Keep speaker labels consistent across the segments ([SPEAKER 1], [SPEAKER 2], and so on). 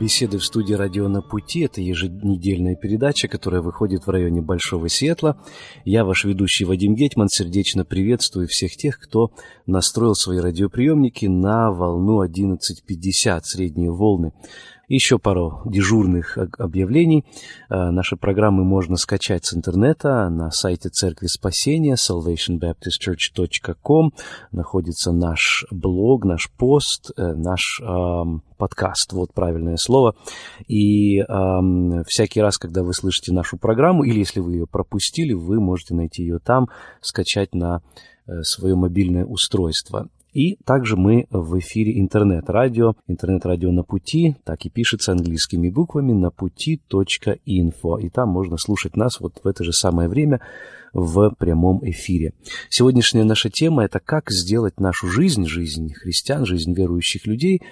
[SPEAKER 1] Беседы в студии «Радио на пути» — это еженедельная передача, которая выходит в районе Большого Сиэтла. Я, ваш ведущий Вадим Гетман, сердечно приветствую всех тех, кто настроил свои радиоприемники на волну 11.50, средние волны. Еще пару дежурных объявлений. Э, наши программы можно скачать с интернета на сайте Церкви Спасения salvationbaptistchurch.com. Находится наш блог, наш пост, э, наш эм, подкаст, вот правильное слово. И эм, всякий раз, когда вы слышите нашу программу, или если вы ее пропустили, вы можете найти ее там, скачать на э, свое мобильное устройство. И также мы в эфире интернет-радио, интернет-радио на пути, так и пишется английскими буквами на пути.инфо. И там можно слушать нас вот в это же самое время в прямом эфире. Сегодняшняя наша тема – это как сделать нашу жизнь, жизнь христиан, жизнь верующих людей,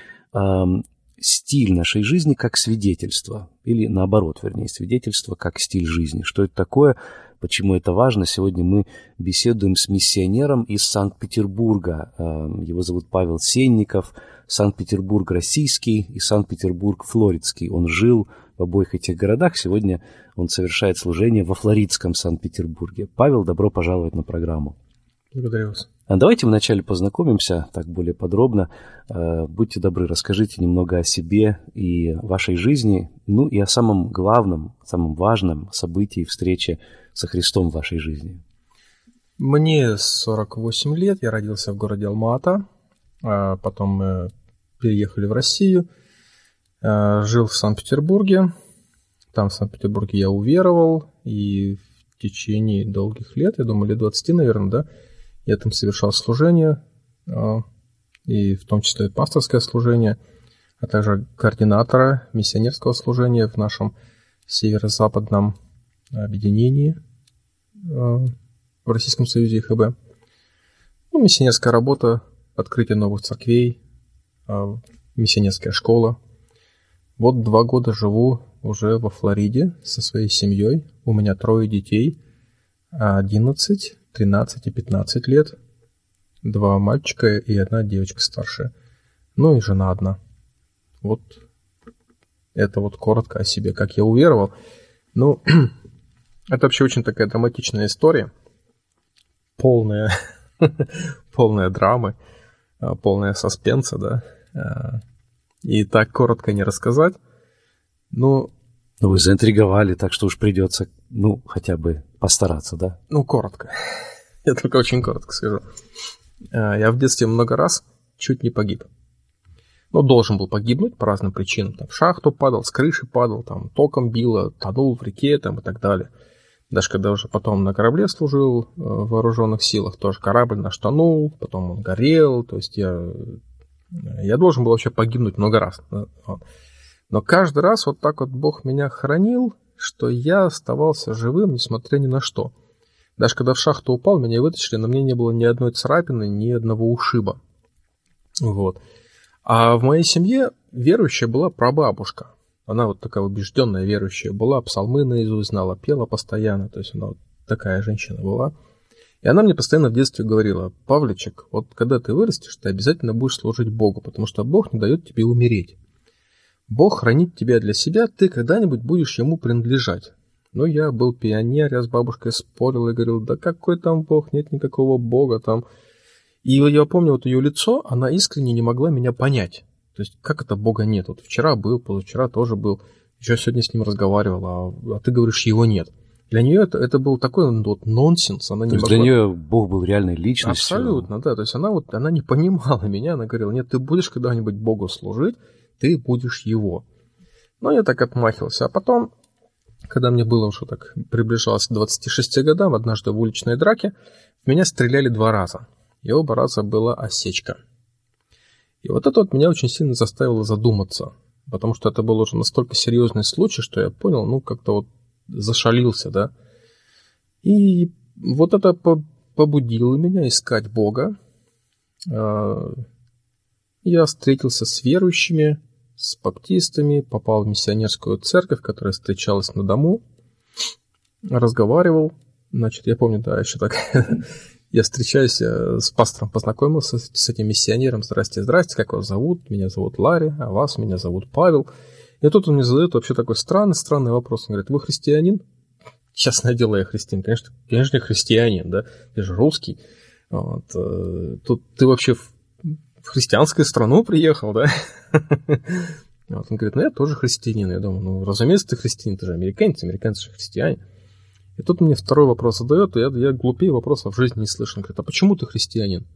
[SPEAKER 1] стиль нашей жизни как свидетельство, или наоборот, вернее, свидетельство как стиль жизни. Что это такое – Почему это важно? Сегодня мы беседуем с миссионером из Санкт-Петербурга. Эм, его зовут Павел Сенников. Санкт-Петербург российский и Санкт-Петербург флоридский. Он жил в обоих этих городах. Сегодня он совершает служение во флоридском Санкт-Петербурге. Павел, добро пожаловать на программу.
[SPEAKER 2] Благодарю вас.
[SPEAKER 1] А давайте вначале познакомимся так более подробно. Э, будьте добры, расскажите немного о себе и вашей жизни, ну и о самом главном, самом важном событии встречи со Христом в вашей жизни.
[SPEAKER 2] Мне 48 лет, я родился в городе Алмата, а потом мы переехали в Россию, э, жил в Санкт-Петербурге. Там в Санкт-Петербурге я уверовал, и в течение долгих лет, я думаю, лет 20, наверное, да, я там совершал служение, а, и в том числе пасторское служение, а также координатора миссионерского служения в нашем северо-западном объединении а, в Российском Союзе ХБ. Ну, миссионерская работа, открытие новых церквей, а, миссионерская школа. Вот два года живу уже во Флориде со своей семьей. У меня трое детей, 11, 13 и 15 лет, два мальчика и одна девочка старшая, ну и жена одна. Вот это вот коротко о себе, как я уверовал. Ну, это вообще очень такая драматичная история, полная, полная драмы, а, полная саспенса, да. А, и так коротко не рассказать. Ну,
[SPEAKER 1] ну, вы заинтриговали, так что уж придется, ну, хотя бы постараться, да?
[SPEAKER 2] Ну, коротко. Я только очень коротко скажу. А, я в детстве много раз чуть не погиб. Ну, должен был погибнуть по разным причинам. Там, в шахту падал, с крыши падал, там, током било, тонул в реке там, и так далее. Даже когда уже потом на корабле служил э, в вооруженных силах, тоже корабль наш тонул, потом он горел. То есть я, я должен был вообще погибнуть много раз. Но каждый раз вот так вот Бог меня хранил, что я оставался живым, несмотря ни на что. Даже когда в шахту упал, меня вытащили, но мне не было ни одной царапины, ни одного ушиба. Вот. А в моей семье верующая была прабабушка. Она вот такая убежденная верующая была, псалмы наизусть знала, пела постоянно, то есть она вот такая женщина была. И она мне постоянно в детстве говорила, Павличек, вот когда ты вырастешь, ты обязательно будешь служить Богу, потому что Бог не дает тебе умереть. Бог хранит тебя для себя, ты когда-нибудь будешь ему принадлежать. Но я был пионер, я с бабушкой спорил и говорил, да какой там Бог, нет никакого Бога там. И я помню вот ее лицо, она искренне не могла меня понять. То есть, как это Бога нет? Вот вчера был, позавчера тоже был, еще сегодня с ним разговаривал, а, а ты говоришь, его нет. Для нее это, это был такой вот нонсенс. Она
[SPEAKER 1] то не есть могла... для нее Бог был реальной личностью.
[SPEAKER 2] Абсолютно, да. То есть она вот она не понимала меня, она говорила, нет, ты будешь когда-нибудь Богу служить, ты будешь его. Но я так отмахивался. А потом, когда мне было уже так, приближалось к 26 годам, однажды в уличной драке, в меня стреляли два раза. И оба раза была осечка. И вот это вот меня очень сильно заставило задуматься. Потому что это был уже настолько серьезный случай, что я понял, ну, как-то вот зашалился, да. И вот это побудило меня искать Бога. А, я встретился с верующими, с баптистами, попал в миссионерскую церковь, которая встречалась на дому, разговаривал. Значит, я помню, да, еще так я встречаюсь э, с пастором, познакомился с этим миссионером. Здрасте, здрасте, как вас зовут? Меня зовут Ларри, а вас меня зовут Павел. И тут он мне задает вообще такой странный, странный вопрос. Он говорит, вы христианин? Честное дело, я христианин. Конечно, конечно, я христианин, да? Я же русский. Вот. Э, тут ты вообще христианскую страну приехал, да? Вот. Он говорит, ну я тоже христианин. Я думаю, ну разумеется, ты христианин, ты же американец, американцы же христиане. И тут мне второй вопрос задает, и я, я глупее вопросов в жизни не слышал. Он говорит, а почему ты христианин?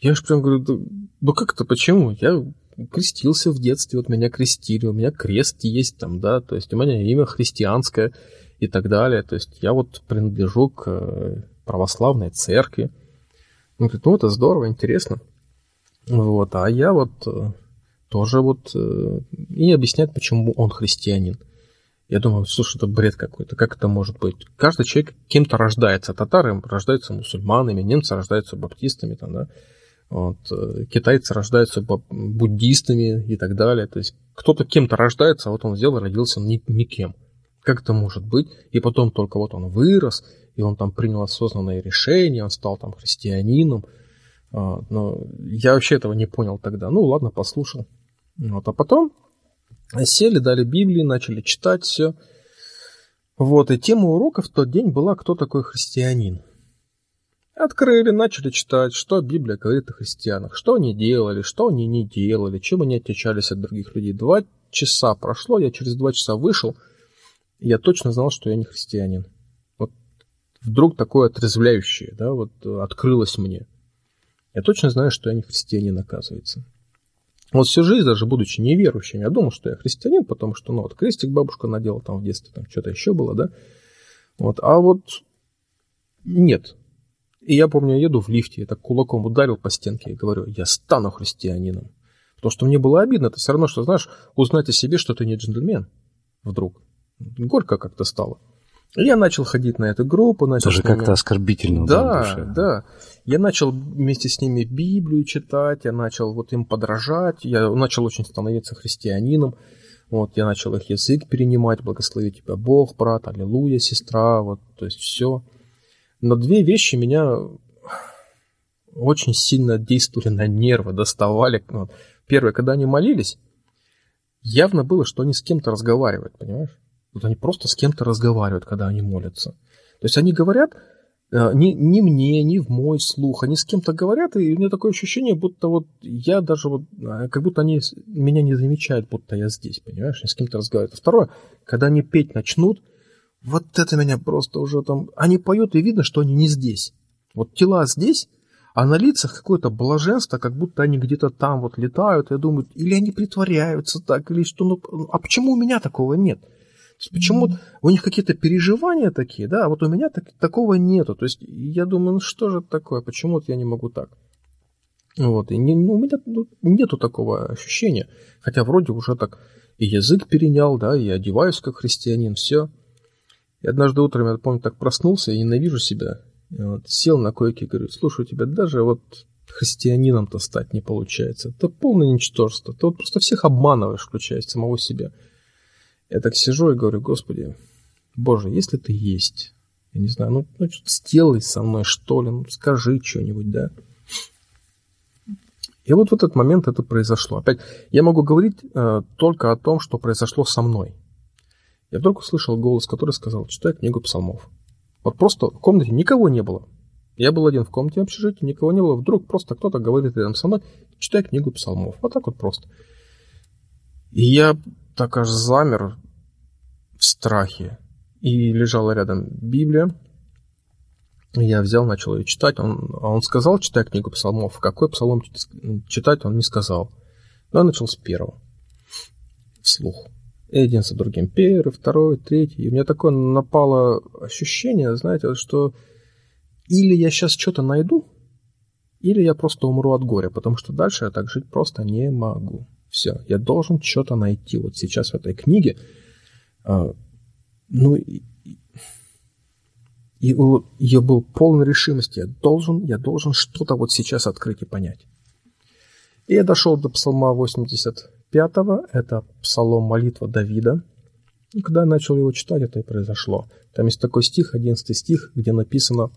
[SPEAKER 2] Я же прям говорю, да, да как это, почему? Я крестился в детстве, вот меня крестили, у меня крест есть там, да, то есть у меня имя христианское и так далее. То есть я вот принадлежу к э, православной церкви. Он говорит, ну это здорово, интересно. Вот, а я вот э, тоже вот э, и объясняет, почему он христианин. Я думаю, слушай, это бред какой-то, как это может быть? Каждый человек кем-то рождается. Татары рождаются мусульманами, немцы рождаются баптистами, там, да? вот, э, китайцы рождаются буддистами и так далее. То есть кто-то кем-то рождается, а вот он и родился никем. Как это может быть? И потом только вот он вырос, и он там принял осознанное решение, он стал там христианином. А, но я вообще этого не понял тогда. Ну ладно, послушал. Вот, а потом Сели, дали Библии, начали читать все. Вот, и тема урока в тот день была «Кто такой христианин?». Открыли, начали читать, что Библия говорит о христианах, что они делали, что они не делали, чем они отличались от других людей. Два часа прошло, я через два часа вышел, и я точно знал, что я не христианин. Вот вдруг такое отрезвляющее, да, вот открылось мне. Я точно знаю, что я не христианин, оказывается. Вот всю жизнь, даже будучи неверующим, я думал, что я христианин, потому что, ну, вот крестик бабушка надела там в детстве, там что-то еще было, да. Вот, а вот нет. И я помню, я еду в лифте, я так кулаком ударил по стенке и говорю, я стану христианином. Потому что мне было обидно, это все равно, что, знаешь, узнать о себе, что ты не джентльмен вдруг. Горько как-то стало. Я начал ходить на эту группу. Начал
[SPEAKER 1] Тоже как-то оскорбительно.
[SPEAKER 2] Да, душе. да. Я начал вместе с ними Библию читать, я начал вот им подражать, я начал очень становиться христианином. Вот, я начал их язык перенимать, благослови тебя Бог, брат, аллилуйя, сестра, вот, то есть все. Но две вещи меня очень сильно действовали на нервы, доставали. Вот. Первое, когда они молились, явно было, что они с кем-то разговаривают, понимаешь? Вот они просто с кем-то разговаривают, когда они молятся. То есть они говорят э, не, не мне, не в мой слух, они с кем-то говорят, и у меня такое ощущение, будто вот я даже вот, э, как будто они меня не замечают, будто я здесь, понимаешь, они с кем-то разговаривают. второе, когда они петь начнут, вот это меня просто уже там, они поют, и видно, что они не здесь. Вот тела здесь, а на лицах какое-то блаженство, как будто они где-то там вот летают, я думаю, или они притворяются так, или что, ну, а почему у меня такого нет? Почему у них какие-то переживания такие, да, а вот у меня так, такого нету. То есть я думаю, ну что же такое, почему вот я не могу так? Вот, и не, ну, у меня ну, нету такого ощущения. Хотя вроде уже так и язык перенял, да, и одеваюсь как христианин, все. И однажды утром, я помню, так проснулся, и ненавижу себя. Вот, сел на койке и говорю, слушай, у тебя даже вот христианином-то стать не получается. Это полное ничтожество. Ты вот просто всех обманываешь, включая самого себя. Я так сижу и говорю, Господи, Боже, если ты есть, я не знаю, ну, ну что-то сделай со мной, что ли, ну, скажи что-нибудь, да. И вот в этот момент это произошло. Опять, я могу говорить э, только о том, что произошло со мной. Я вдруг услышал голос, который сказал, читай книгу псалмов. Вот просто в комнате никого не было. Я был один в комнате общежития, никого не было. Вдруг просто кто-то говорит рядом со мной, читай книгу псалмов. Вот так вот просто. И я так аж замер в страхе. И лежала рядом Библия. Я взял, начал ее читать. Он, а он сказал, читай книгу псалмов. Какой псалом читать, он не сказал. Но я начал с первого. Вслух. И один за другим. Первый, второй, третий. И у меня такое напало ощущение, знаете, что или я сейчас что-то найду, или я просто умру от горя, потому что дальше я так жить просто не могу. Все, я должен что-то найти вот сейчас в этой книге. А, ну, И я был полон решимости. Я должен, я должен что-то вот сейчас открыть и понять. И я дошел до псалма 85-го. Это псалом молитва Давида. И когда я начал его читать, это и произошло. Там есть такой стих, 11 стих, где написано,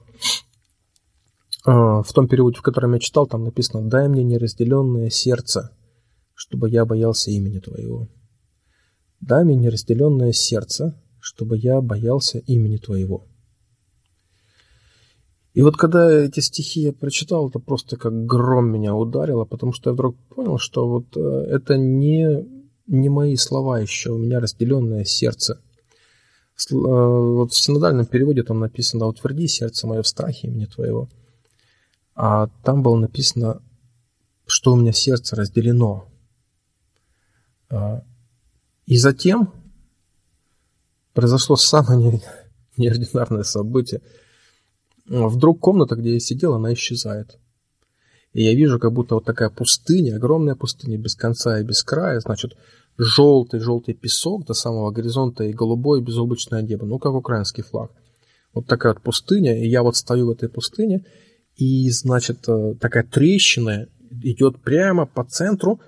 [SPEAKER 2] э, в том переводе, в котором я читал, там написано «Дай мне неразделенное сердце, чтобы я боялся имени Твоего». «Дай мне неразделенное сердце, чтобы я боялся имени Твоего». И вот когда эти стихи я прочитал, это просто как гром меня ударило, потому что я вдруг понял, что вот э, это не, не мои слова еще, у меня разделенное сердце. Э, вот в синодальном переводе там написано «Утверди сердце мое в страхе имени Твоего». А там было написано, что у меня сердце разделено. А, и затем произошло самое неординарное событие – Вдруг комната, где я сидел, она исчезает. И я вижу, как будто вот такая пустыня, огромная пустыня, без конца и без края, значит, желтый-желтый песок до самого горизонта и голубое безоблачное небо, ну, как украинский флаг. Вот такая вот пустыня, и я вот стою в этой пустыне, и, значит, э, такая трещина идет прямо по центру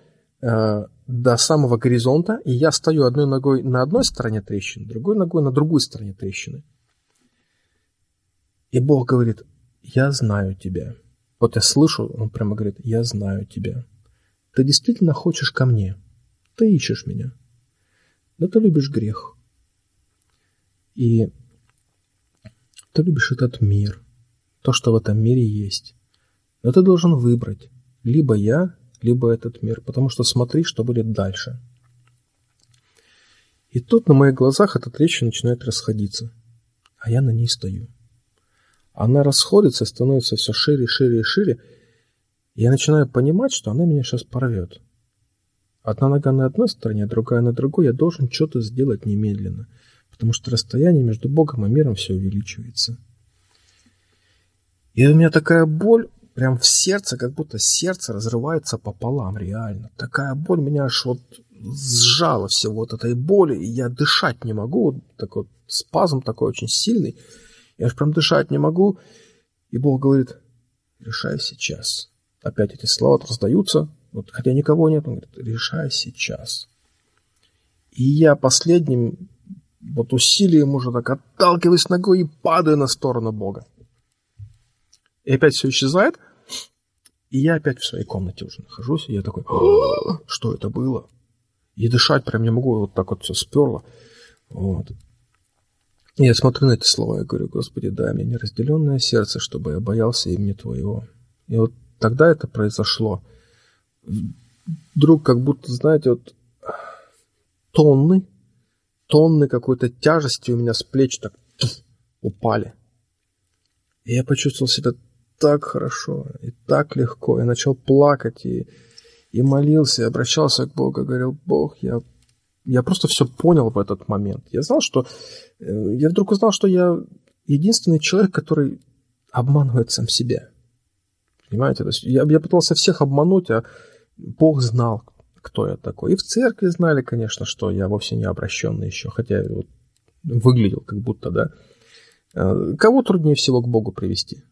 [SPEAKER 2] до самого горизонта, и я стою одной ногой на одной стороне трещины, другой ногой на другой стороне трещины. И Бог говорит, я знаю тебя. Вот я слышу, он прямо говорит, я знаю тебя. Ты действительно хочешь ко мне. Ты ищешь меня. Но ты любишь грех. И ты любишь этот мир. То, что в этом мире есть. Но ты должен выбрать. Либо я, либо этот мир. Потому что смотри, что будет дальше. И тут на моих глазах эта трещина начинает расходиться. А я на ней стою. Она расходится, становится все шире, шире и шире. И я начинаю понимать, что она меня сейчас порвет. Одна нога на одной стороне, другая на другой. Я должен что-то сделать немедленно. Потому что расстояние между Богом и миром все увеличивается. И у меня такая боль прям в сердце, как будто сердце разрывается пополам, реально. Такая боль меня аж вот сжала все вот этой боли, и я дышать не могу. Вот такой вот спазм такой очень сильный. Я ж прям дышать не могу. И Бог говорит, решай сейчас. Опять эти слова раздаются, вот, хотя никого нет, он говорит, решай сейчас. И я последним вот усилием уже так отталкиваюсь ногой и падаю на сторону Бога. И опять все исчезает, и я опять в своей комнате уже нахожусь, и я такой, что это было? И дышать прям не могу, вот так вот все сперло. Вот. Я смотрю на эти слова и говорю, Господи, дай мне неразделенное сердце, чтобы я боялся имени Твоего. И вот тогда это произошло. Вдруг как будто, знаете, вот тонны, тонны какой-то тяжести у меня с плеч так упали. И я почувствовал себя так хорошо и так легко. Я начал плакать и, и молился, и обращался к Богу, говорил, Бог, я я просто все понял в этот момент. Я знал, что... Э, я вдруг узнал, что я единственный человек, который обманывает сам себя. Понимаете? То есть я, я пытался всех обмануть, а Бог знал, кто я такой. И в церкви знали, конечно, что я вовсе не обращенный еще, хотя вот выглядел как будто, да. Э, кого труднее всего к Богу привести?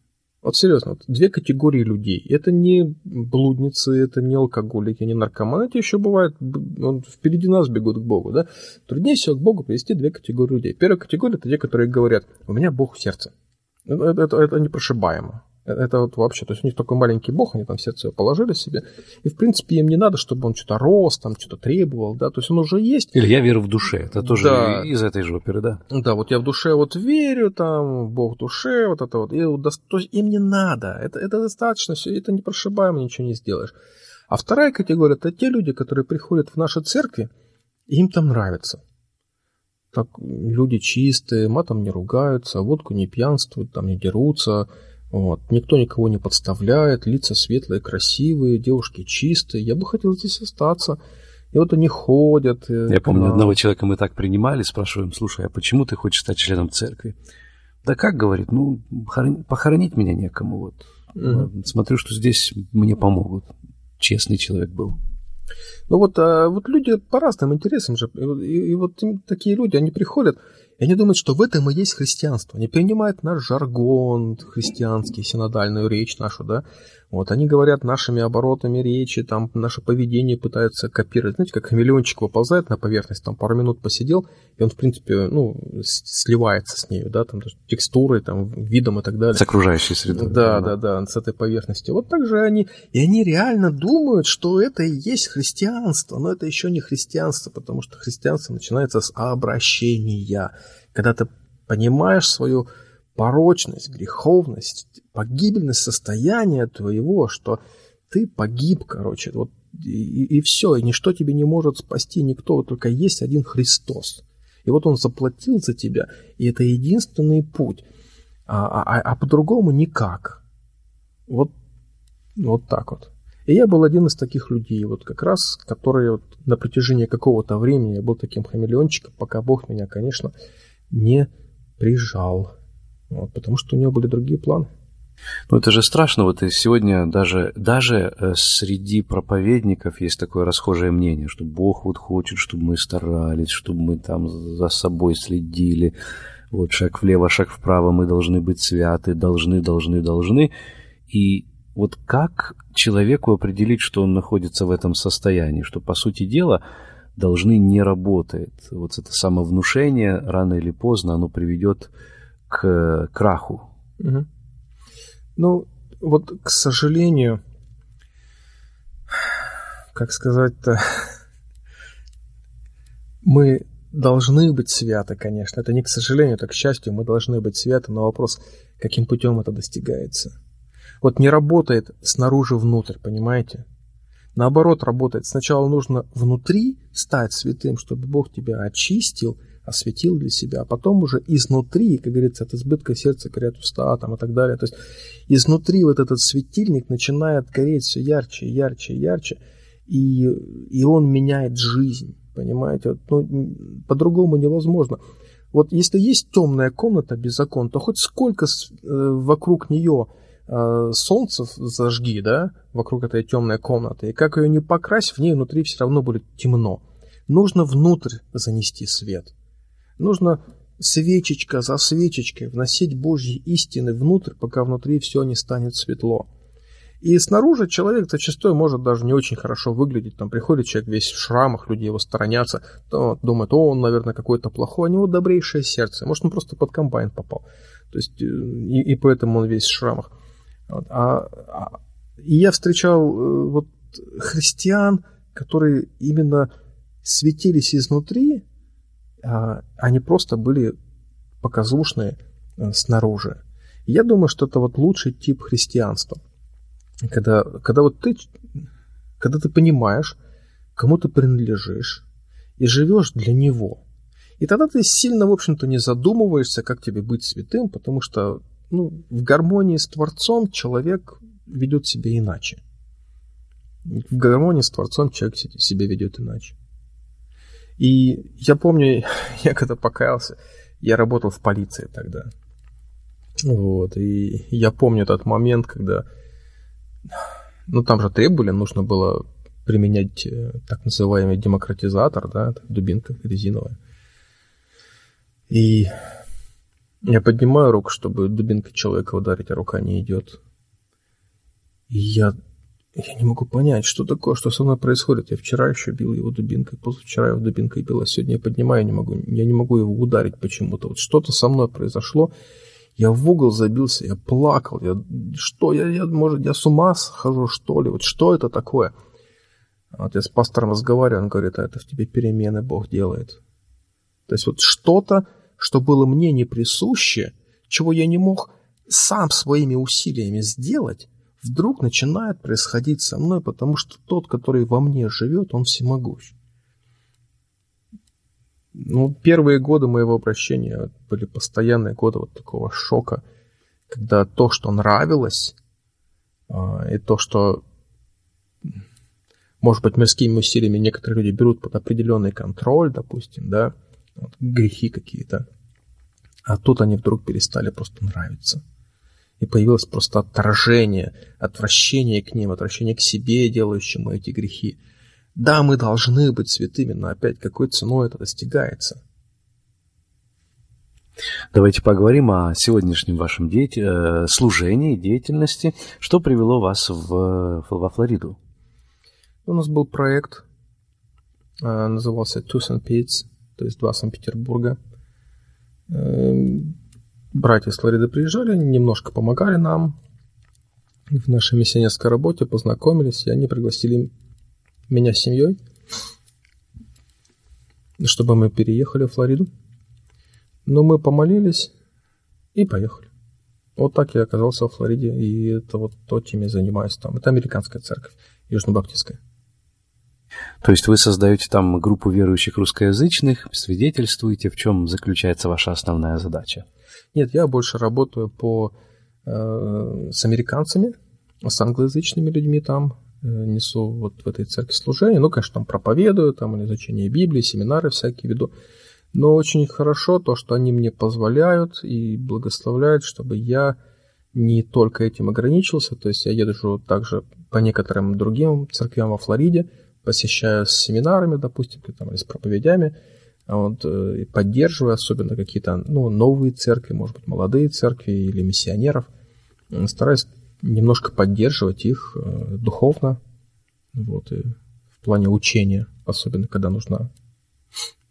[SPEAKER 2] Вот серьезно, вот две категории людей. Это не блудницы, это не алкоголики, не наркоманы. Это еще бывает, он, впереди нас бегут к Богу. Да? Труднее всего к Богу привести две категории людей. Первая категория – это те, которые говорят, у меня Бог в сердце. Это, это, это непрошибаемо. Это вот вообще, то есть у них такой маленький бог, они там сердце положили себе, и в принципе им не надо, чтобы он что-то рос, там что-то требовал, да, то есть он уже есть.
[SPEAKER 1] Или я верю в душе, это тоже да. из этой же оперы, да?
[SPEAKER 2] Да, вот я в душе вот верю, там, Бог в душе, вот это вот, и, то есть им не надо, это, это достаточно, все, это не прошибаемо, ничего не сделаешь. А вторая категория, это те люди, которые приходят в наши церкви, и им там нравится. Так, люди чистые, матом не ругаются, водку не пьянствуют, там не дерутся, вот. Никто никого не подставляет, лица светлые, красивые, девушки чистые. Я бы хотел здесь остаться. И вот они ходят.
[SPEAKER 1] Э, Я помню, одного человека мы так принимали, спрашиваем, слушай, а почему ты хочешь стать членом церкви? Да как, говорит, ну, похоронить меня некому. Вот. Угу. Смотрю, что здесь мне помогут. Честный человек был.
[SPEAKER 2] Ну вот, а вот люди по разным интересам же. И, и, и вот такие люди, они приходят, И они думают, что в этом и есть христианство. Они принимают наш жаргон христианский, синодальную речь нашу, да. Вот они говорят нашими оборотами речи, там наше поведение пытаются копировать. Знаете, как хамелеончик выползает на поверхность, там пару минут посидел, и он, в принципе, ну, сливается с нею, да, там текстурой, там, видом и так далее.
[SPEAKER 1] С окружающей средой.
[SPEAKER 2] Да, да, да, да, с этой поверхности. Вот так же они, и они реально думают, что это и есть христианство, но это еще не христианство, потому что христианство начинается с обращения. Когда ты понимаешь свою порочность, греховность, погибельность состояния твоего, что ты погиб, короче, вот и, и все, и ничто тебе не может спасти никто, только есть один Христос. И вот Он заплатил за тебя, и это единственный путь, а, а, а по-другому никак. Вот, вот так вот. И я был один из таких людей, вот как раз, которые вот на протяжении какого-то времени был таким хамелеончиком, пока Бог меня, конечно, не прижал. Вот, потому что у него были другие планы.
[SPEAKER 1] Ну, это же страшно. Вот и сегодня даже, даже э, среди проповедников есть такое расхожее мнение, что Бог вот хочет, чтобы мы старались, чтобы мы там за собой следили. Вот шаг влево, шаг вправо, мы должны быть святы, должны, должны, должны. И вот как человеку определить, что он находится в этом состоянии, что, по сути дела, должны не работает. Вот это самовнушение рано или поздно оно приведет к краху.
[SPEAKER 2] Угу. Ну, вот, к сожалению, как сказать-то, мы должны быть святы, конечно. Это не к сожалению, это к счастью, мы должны быть святы, но вопрос, каким путем это достигается. Вот не работает снаружи внутрь, понимаете? Наоборот, работает. Сначала нужно внутри стать святым, чтобы Бог тебя очистил – осветил для себя, а потом уже изнутри, как говорится, от избытка сердца горят уста там, и так далее. То есть изнутри вот этот светильник начинает гореть все ярче, ярче, ярче, и, и он меняет жизнь, понимаете? Вот, ну, по-другому невозможно. Вот если есть темная комната без окон, то хоть сколько э, вокруг нее э, солнцев зажги, да, вокруг этой темной комнаты, и как ее не покрась, в ней внутри все равно будет темно. Нужно внутрь занести свет. Нужно свечечка за свечечкой вносить Божьи истины внутрь, пока внутри все не станет светло. И снаружи человек зачастую может даже не очень хорошо выглядеть. Там приходит человек весь в шрамах, люди его сторонятся, то думают, о, он, наверное, какой-то плохой, у него добрейшее сердце. Может, он просто под комбайн попал. То есть, э, и, и поэтому он весь в шрамах. Вот. А, а, и я встречал э, вот христиан, которые именно светились изнутри, они просто были показушные э, снаружи. я думаю, что это вот лучший тип христианства. Когда, когда вот ты, когда ты понимаешь, кому ты принадлежишь, и живешь для него. И тогда ты сильно, в общем-то, не задумываешься, как тебе быть святым, потому что ну, в гармонии с Творцом человек ведет себя иначе. В гармонии с Творцом человек себя ведет иначе. И я помню, я когда покаялся, я работал в полиции тогда. Вот, и я помню этот момент, когда, ну, там же требовали, нужно было применять э, так называемый демократизатор, да, дубинка резиновая. И я поднимаю руку, чтобы дубинка человека ударить, а рука не идет. И я я не могу понять, что такое, что со мной происходит. Я вчера еще бил его дубинкой, позавчера его дубинкой бил, а сегодня я поднимаю, не могу, я не могу его ударить почему-то. Вот что-то со мной произошло. Я в угол забился, я плакал. Я, что, я, я, может, я с ума схожу, что ли? Вот что это такое? Вот я с пастором разговариваю, он говорит, а это в тебе перемены Бог делает. То есть вот что-то, что было мне не присуще, чего я не мог сам своими усилиями сделать, вдруг начинает происходить со мной, потому что тот, который во мне живет, он всемогущ. Ну, первые годы моего обращения были постоянные годы вот такого шока, когда то, что нравилось, а, и то, что, может быть, мирскими усилиями некоторые люди берут под определенный контроль, допустим, да, вот, грехи какие-то, а тут они вдруг перестали просто нравиться и появилось просто отторжение, отвращение к ним, отвращение к себе, делающему эти грехи. Да, мы должны быть святыми, но опять какой ценой это достигается?
[SPEAKER 1] Давайте поговорим о сегодняшнем вашем деятель... Э, служении, деятельности. Что привело вас в... во Флориду?
[SPEAKER 2] У нас был проект, э, назывался Two St. Pete's, то есть два Санкт-Петербурга. Братья из Флориды приезжали, немножко помогали нам в нашей миссионерской работе, познакомились, и они пригласили меня с семьей, чтобы мы переехали в Флориду. Но мы помолились и поехали. Вот так я оказался в Флориде, и это вот то, чем я занимаюсь там. Это американская церковь, южнобаптистская.
[SPEAKER 1] То есть вы создаете там группу верующих русскоязычных, свидетельствуете, в чем заключается ваша основная задача?
[SPEAKER 2] Нет, я больше работаю по, э, с американцами, с англоязычными людьми там, э, несу вот в этой церкви служение. Ну, конечно, там проповедую, там изучение Библии, семинары всякие веду. Но очень хорошо то, что они мне позволяют и благословляют, чтобы я не только этим ограничился. То есть я езжу также по некоторым другим церквям во Флориде, посещаю с семинарами, допустим, там, или с проповедями, вот, э, и поддерживаю особенно какие-то ну, новые церкви, может быть, молодые церкви или миссионеров. Стараюсь немножко поддерживать их э, духовно, вот, и в плане учения, особенно когда нужно,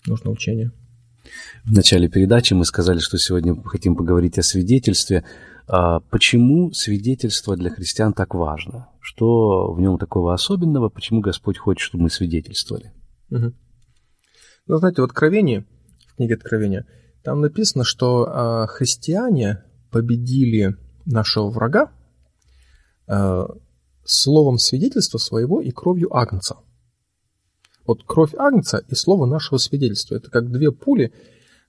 [SPEAKER 2] нужно учение.
[SPEAKER 1] В начале передачи мы сказали, что сегодня хотим поговорить о свидетельстве. А почему свидетельство для христиан так важно? Что в нем такого особенного? Почему Господь хочет, чтобы мы свидетельствовали?
[SPEAKER 2] Угу. Ну, знаете, в Откровении, в книге Откровения, там написано, что э, христиане победили нашего врага э, словом свидетельства своего и кровью Агнца. Вот кровь Агнца и слово нашего свидетельства. Это как две пули,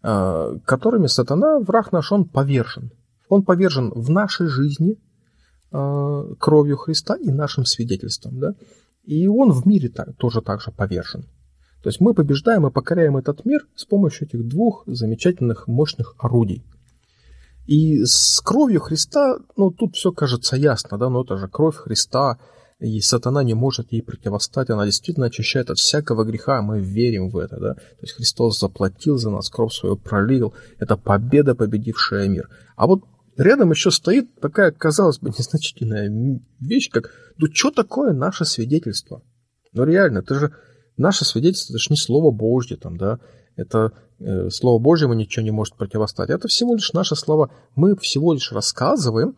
[SPEAKER 2] э, которыми сатана, враг наш, он повержен. Он повержен в нашей жизни э, кровью Христа и нашим свидетельством. Да? И он в мире так, тоже так же повержен. То есть мы побеждаем и покоряем этот мир с помощью этих двух замечательных мощных орудий. И с кровью Христа, ну тут все кажется ясно, да, но это же кровь Христа, и сатана не может ей противостать, она действительно очищает от всякого греха, мы верим в это, да. То есть Христос заплатил за нас, кровь свою пролил, это победа, победившая мир. А вот рядом еще стоит такая, казалось бы, незначительная вещь, как, ну что такое наше свидетельство? Ну реально, это же Наше свидетельство, это же не Слово Божье, там, да, это э, Слово Божьему ничего не может противостать. Это всего лишь наши слова. Мы всего лишь рассказываем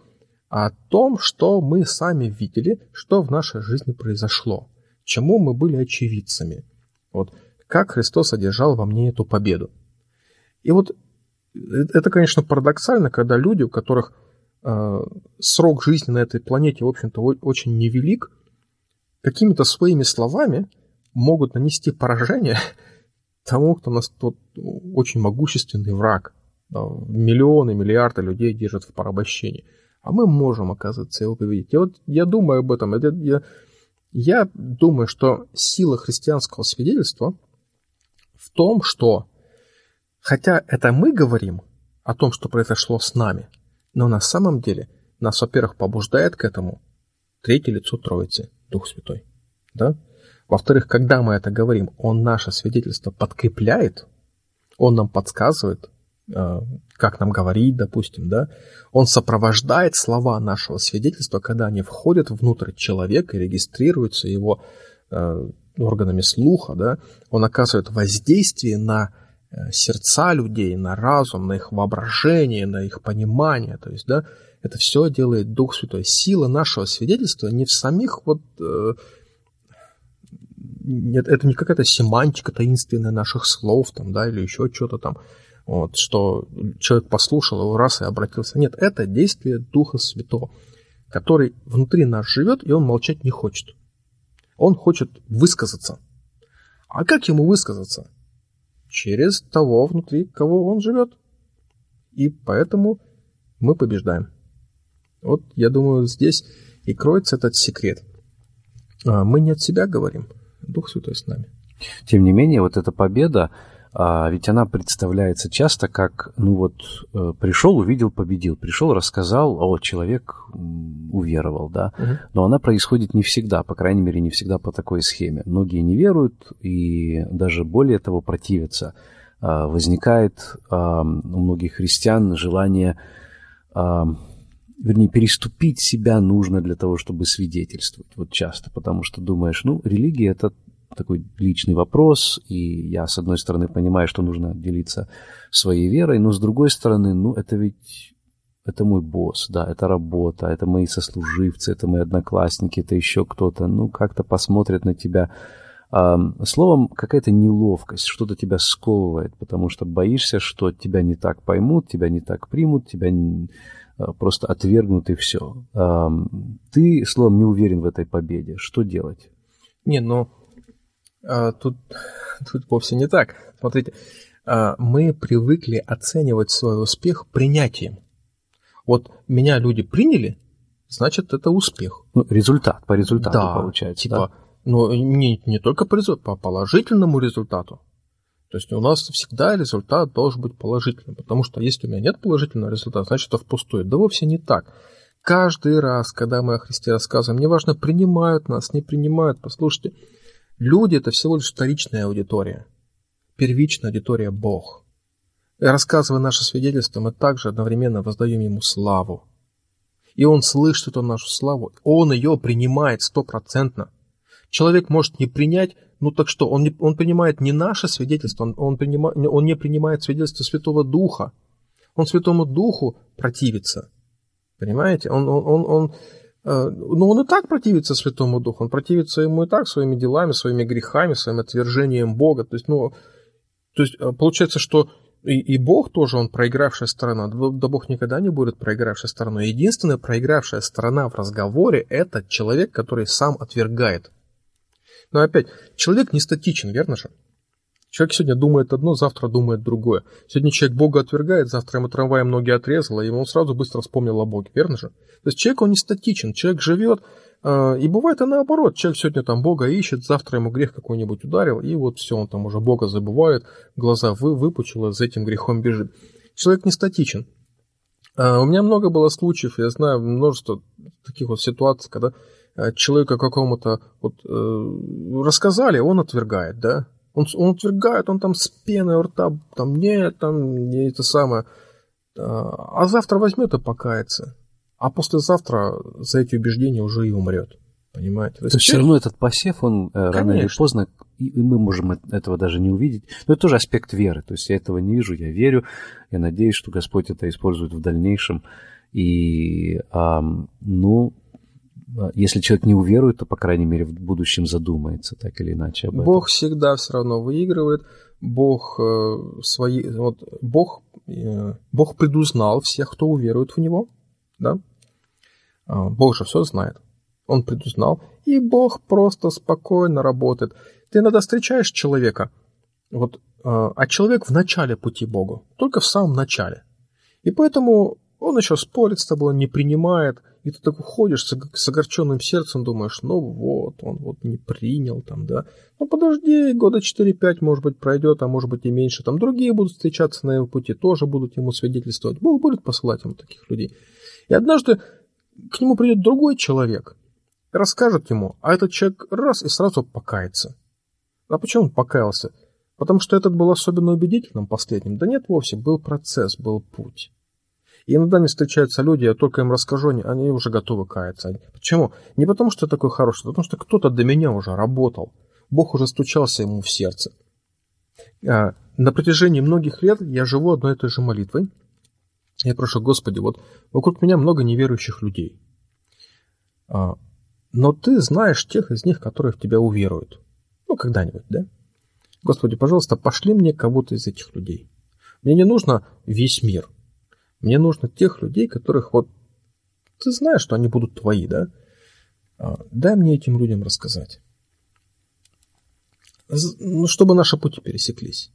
[SPEAKER 2] о том, что мы сами видели, что в нашей жизни произошло, чему мы были очевидцами. Вот как Христос одержал во мне эту победу. И вот э, это, конечно, парадоксально, когда люди, у которых э, срок жизни на этой планете, в общем-то, очень невелик, какими-то своими словами могут нанести поражение тому, кто нас тот очень могущественный враг. Миллионы, миллиарды людей держат в порабощении. А мы можем, оказывается, его победить. И вот я думаю об этом. Я, я, я думаю, что сила христианского свидетельства в том, что хотя это мы говорим о том, что произошло с нами, но на самом деле нас, во-первых, побуждает к этому третье лицо Троицы, Дух Святой. Да? Во-вторых, когда мы это говорим, он наше свидетельство подкрепляет, он нам подсказывает, э, как нам говорить, допустим, да, он сопровождает слова нашего свидетельства, когда они входят внутрь человека и регистрируются его э, органами слуха, да, он оказывает воздействие на э, сердца людей, на разум, на их воображение, на их понимание, то есть, да, это все делает Дух Святой. Сила нашего свидетельства не в самих вот нет, это не какая-то семантика таинственная наших слов там, да, или еще что-то там, вот, что человек послушал его раз и обратился. Нет, это действие Духа Святого, который внутри нас живет, и он молчать не хочет. Он хочет высказаться. А как ему высказаться? Через того внутри, кого он живет. И поэтому мы побеждаем. Вот, я думаю, здесь и кроется этот секрет. А, мы не от себя говорим, Дух Святой с нами.
[SPEAKER 1] Тем не менее, вот эта победа, а, ведь она представляется часто как, ну вот, э, пришел, увидел, победил, пришел, рассказал, о, человек уверовал, да, угу. но она происходит не всегда, по крайней мере, не всегда по такой схеме. Многие не веруют и даже более того противятся возникает у многих христиан желание, вернее, переступить себя нужно для того, чтобы свидетельствовать. Вот часто, потому что думаешь, ну, религия – это такой личный вопрос, и я, с одной стороны, понимаю, что нужно делиться своей верой, но с другой стороны, ну, это ведь это мой босс, да, это работа, это мои сослуживцы, это мои одноклассники, это еще кто-то, ну, как-то посмотрят на тебя. Словом, какая-то неловкость, что-то тебя сковывает, потому что боишься, что тебя не так поймут, тебя не так примут, тебя просто отвергнут и все. Ты, словом, не уверен в этой победе. Что делать?
[SPEAKER 2] Не, ну, а, тут, тут вовсе не так. Смотрите, а, мы привыкли оценивать свой успех принятием. Вот меня люди приняли, значит, это успех.
[SPEAKER 1] Ну, результат, по результату да, получается.
[SPEAKER 2] Типа, да? Ну, не, не только по, по положительному результату. То есть у нас всегда результат должен быть положительным, потому что если у меня нет положительного результата, значит это впустую. Да вовсе не так. Каждый раз, когда мы о Христе рассказываем, неважно, принимают нас, не принимают, послушайте, люди это всего лишь вторичная аудитория. Первичная аудитория Бог. И рассказывая наше свидетельство, мы также одновременно воздаем Ему славу. И Он слышит эту нашу славу, Он ее принимает стопроцентно. Человек может не принять, ну так что, он, не, он принимает не наше свидетельство, он, он, принима, он не принимает свидетельство Святого Духа. Он Святому Духу противится. Понимаете? Он, он, он, он, э, ну, он и так противится Святому Духу, он противится ему и так своими делами, своими грехами, своим отвержением Бога. То есть, ну, то есть э, получается, что и, и Бог тоже, он проигравшая сторона. Да Бог никогда не будет проигравшей стороной. Единственная проигравшая сторона в разговоре – это человек, который сам отвергает. Но опять, человек не статичен, верно же? Человек сегодня думает одно, завтра думает другое. Сегодня человек Бога отвергает, завтра ему трамваем ноги отрезало, и он сразу быстро вспомнил о Боге, верно же? То есть человек, он не статичен, человек живет, э, и бывает и наоборот, человек сегодня там Бога ищет, завтра ему грех какой-нибудь ударил, и вот все, он там уже Бога забывает, глаза вы, выпучил, за этим грехом бежит. Человек не статичен. Э, у меня много было случаев, я знаю множество таких вот ситуаций, когда человека какому-то вот, э, рассказали, он отвергает, да? Он, он отвергает, он там с пеной у рта, там нет, там не это самое. А, а завтра возьмет и покается. А послезавтра за эти убеждения уже и умрет. Понимаете?
[SPEAKER 1] То есть, То все равно этот посев, он Конечно. Э, рано или поздно, и мы можем этого даже не увидеть. Но это тоже аспект веры. То есть я этого не вижу, я верю, я надеюсь, что Господь это использует в дальнейшем. И, эм, ну, а, если человек не уверует, то, по крайней мере, в будущем задумается так или иначе об этом.
[SPEAKER 2] Бог всегда все равно выигрывает. Бог, э, свои, вот, Бог, э, Бог предузнал всех, кто уверует в Него. Да? А, Бог же все знает. Он предузнал. И Бог просто спокойно работает. Ты иногда встречаешь человека, вот, а, а человек в начале пути Богу, только в самом начале. И поэтому он еще спорит с тобой, он не принимает – и ты так уходишь с, с огорченным сердцем, думаешь, ну вот, он вот не принял там, да. Ну подожди, года 4-5, может быть, пройдет, а может быть и меньше. Там другие будут встречаться на его пути, тоже будут ему свидетельствовать. Бог будет посылать ему таких людей. И однажды к нему придет другой человек, расскажет ему, а этот человек раз и сразу покается. А почему он покаялся? Потому что этот был особенно убедительным последним. Да нет вовсе, был процесс, был путь. И иногда мне встречаются люди, я только им расскажу, они уже готовы каяться. Почему? Не потому, что я такой хороший, а потому что кто-то до меня уже работал. Бог уже стучался ему в сердце. А, на протяжении многих лет я живу одной и той же молитвой. Я прошу, Господи, вот вокруг меня много неверующих людей. А, но ты знаешь тех из них, которые в тебя уверуют. Ну, когда-нибудь, да? Господи, пожалуйста, пошли мне кого-то из этих людей. Мне не нужно весь мир. Мне нужно тех людей, которых вот... Ты знаешь, что они будут твои, да? А, дай мне этим людям рассказать. Ну, чтобы наши пути пересеклись.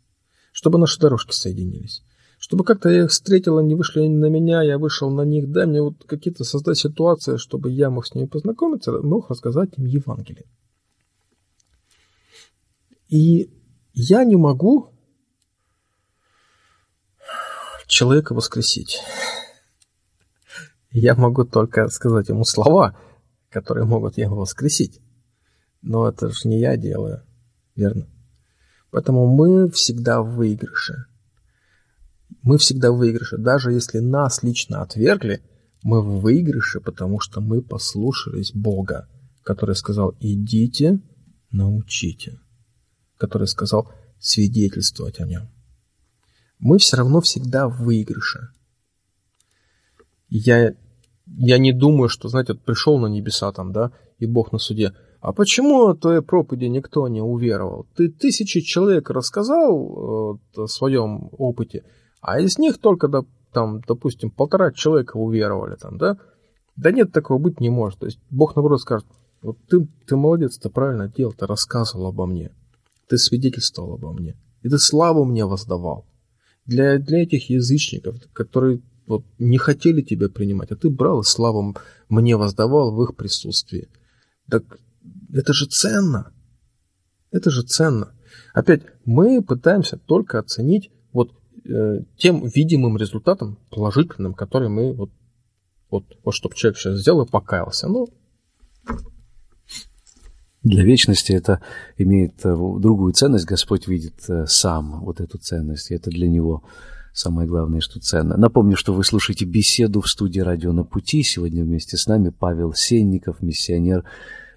[SPEAKER 2] Чтобы наши дорожки соединились. Чтобы как-то я их встретил, они вышли на меня, я вышел на них. Дай мне вот какие-то создать ситуации, чтобы я мог с ними познакомиться, мог рассказать им Евангелие. И я не могу человека воскресить. Я могу только сказать ему слова, которые могут его воскресить. Но это же не я делаю, верно? Поэтому мы всегда в выигрыше. Мы всегда в выигрыше. Даже если нас лично отвергли, мы в выигрыше, потому что мы послушались Бога, который сказал «идите, научите», который сказал «свидетельствовать о нем». Мы все равно всегда в выигрыше. Я, я не думаю, что, знаете, вот пришел на небеса там, да, и Бог на суде. А почему о твоей проповеди никто не уверовал? Ты тысячи человек рассказал э, о своем опыте, а из них только, да, там, допустим, полтора человека уверовали там, да? Да нет, такого быть не может. То есть Бог, наоборот, скажет, вот ты, ты молодец, ты правильно делал, ты рассказывал обо мне, ты свидетельствовал обо мне, и ты славу мне воздавал. Для, для этих язычников, которые вот, не хотели тебя принимать, а ты брал и славу мне воздавал в их присутствии. Так это же ценно. Это же ценно. Опять, мы пытаемся только оценить вот э, тем видимым результатом положительным, который мы вот, вот, вот чтобы человек сейчас сделал и покаялся. Ну,
[SPEAKER 1] для вечности это имеет э, другую ценность. Господь видит э, сам вот эту ценность. И это для него самое главное, что ценно. Напомню, что вы слушаете беседу в студии «Радио на пути». Сегодня вместе с нами Павел Сенников, миссионер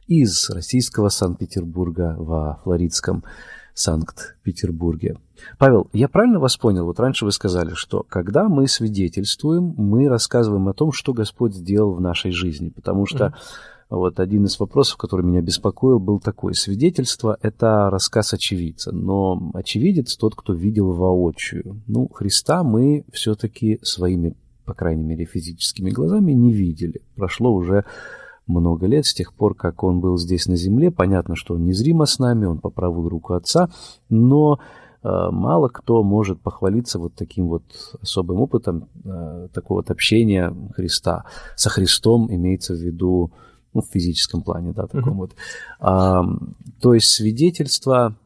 [SPEAKER 1] из российского Санкт-Петербурга во флоридском Санкт-Петербурге. Павел, я правильно вас понял? Вот раньше вы сказали, что когда мы свидетельствуем, мы рассказываем о том, что Господь сделал в нашей жизни. Потому что mm-hmm вот один из вопросов, который меня беспокоил, был такой. Свидетельство – это рассказ очевидца, но очевидец – тот, кто видел воочию. Ну, Христа мы все-таки своими, по крайней мере, физическими глазами не видели. Прошло уже много лет с тех пор, как он был здесь на земле. Понятно, что он незримо с нами, он по правую руку Отца, но э, мало кто может похвалиться вот таким вот особым опытом э, такого вот общения Христа. Со Христом имеется в виду ну, в физическом плане, да, таком mm-hmm. вот. А, то есть свидетельство,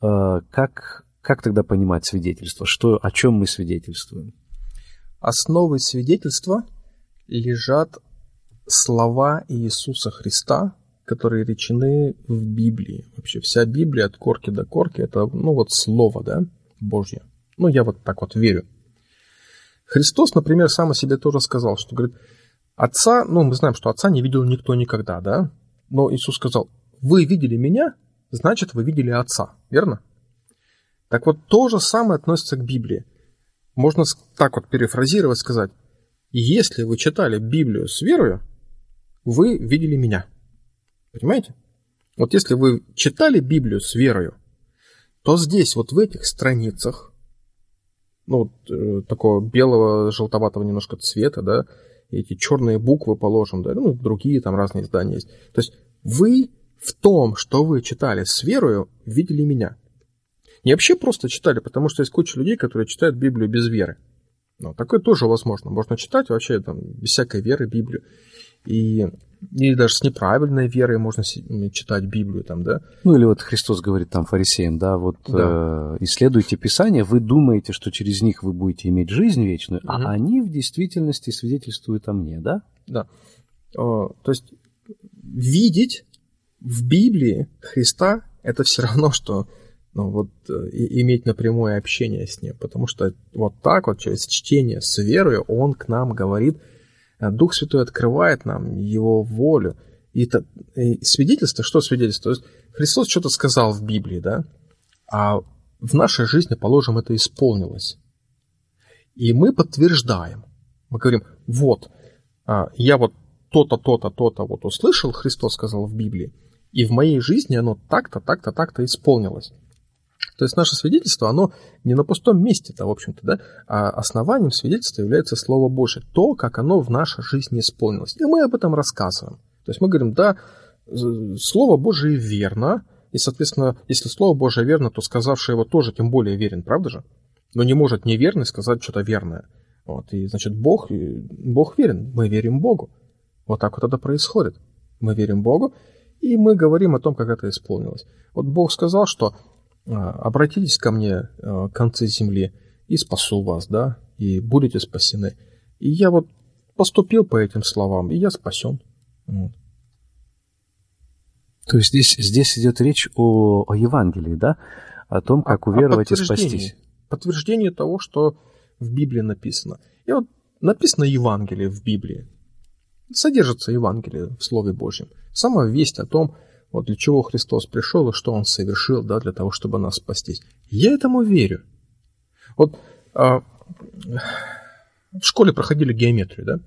[SPEAKER 1] а, как, как тогда понимать свидетельство? Что, о чем мы свидетельствуем?
[SPEAKER 2] Основой свидетельства лежат слова Иисуса Христа, которые речены в Библии. Вообще вся Библия от корки до корки это, ну вот слово, да, Божье. Ну, я вот так вот верю. Христос, например, сам о себе тоже сказал, что, говорит, Отца, ну, мы знаем, что отца не видел никто никогда, да? Но Иисус сказал, вы видели меня, значит, вы видели отца, верно? Так вот, то же самое относится к Библии. Можно так вот перефразировать, сказать, если вы читали Библию с верою, вы видели меня. Понимаете? Вот если вы читали Библию с верою, то здесь, вот в этих страницах, ну, вот, э, такого белого, желтоватого немножко цвета, да, эти черные буквы положим, да, ну, другие там разные издания есть. То есть вы в том, что вы читали с верою, видели меня. Не вообще просто читали, потому что есть куча людей, которые читают Библию без веры. Но такое тоже возможно. Можно читать вообще там, без всякой веры Библию. И или даже с неправильной верой можно читать Библию там, да?
[SPEAKER 1] Ну или вот Христос говорит там фарисеям, да, вот да. Э, исследуйте Писание, вы думаете, что через них вы будете иметь жизнь вечную, угу. а они в действительности свидетельствуют о мне, да?
[SPEAKER 2] Да. О, то есть видеть в Библии Христа это все равно, что ну, вот, э, иметь напрямую общение с Ним, потому что вот так вот через чтение с верой Он к нам говорит – Дух Святой открывает нам Его волю. И, это, и свидетельство, что свидетельство? То есть Христос что-то сказал в Библии, да? А в нашей жизни, положим, это исполнилось. И мы подтверждаем. Мы говорим, вот, а, я вот то-то, то-то, то-то вот услышал, Христос сказал в Библии, и в моей жизни оно так-то, так-то, так-то исполнилось. То есть наше свидетельство, оно не на пустом месте-то, в общем-то, да, а основанием свидетельства является Слово Божье, то, как оно в нашей жизни исполнилось. И мы об этом рассказываем. То есть мы говорим, да, Слово Божие верно, и, соответственно, если Слово Божие верно, то сказавший его тоже тем более верен, правда же? Но не может неверный сказать что-то верное. Вот, и, значит, Бог, Бог верен, мы верим Богу. Вот так вот это происходит. Мы верим Богу, и мы говорим о том, как это исполнилось. Вот Бог сказал, что обратитесь ко мне, а, концы земли, и спасу вас, да, и будете спасены. И я вот поступил по этим словам, и я спасен. Вот.
[SPEAKER 1] То есть здесь, здесь идет речь о, о Евангелии, да? о том, как
[SPEAKER 2] а,
[SPEAKER 1] уверовать и спастись.
[SPEAKER 2] Подтверждение того, что в Библии написано. И вот написано Евангелие в Библии. Содержится Евангелие в Слове Божьем. Сама весть о том, вот для чего Христос пришел и что Он совершил, да, для того, чтобы нас спастись. Я этому верю. Вот а, в школе проходили геометрию, да?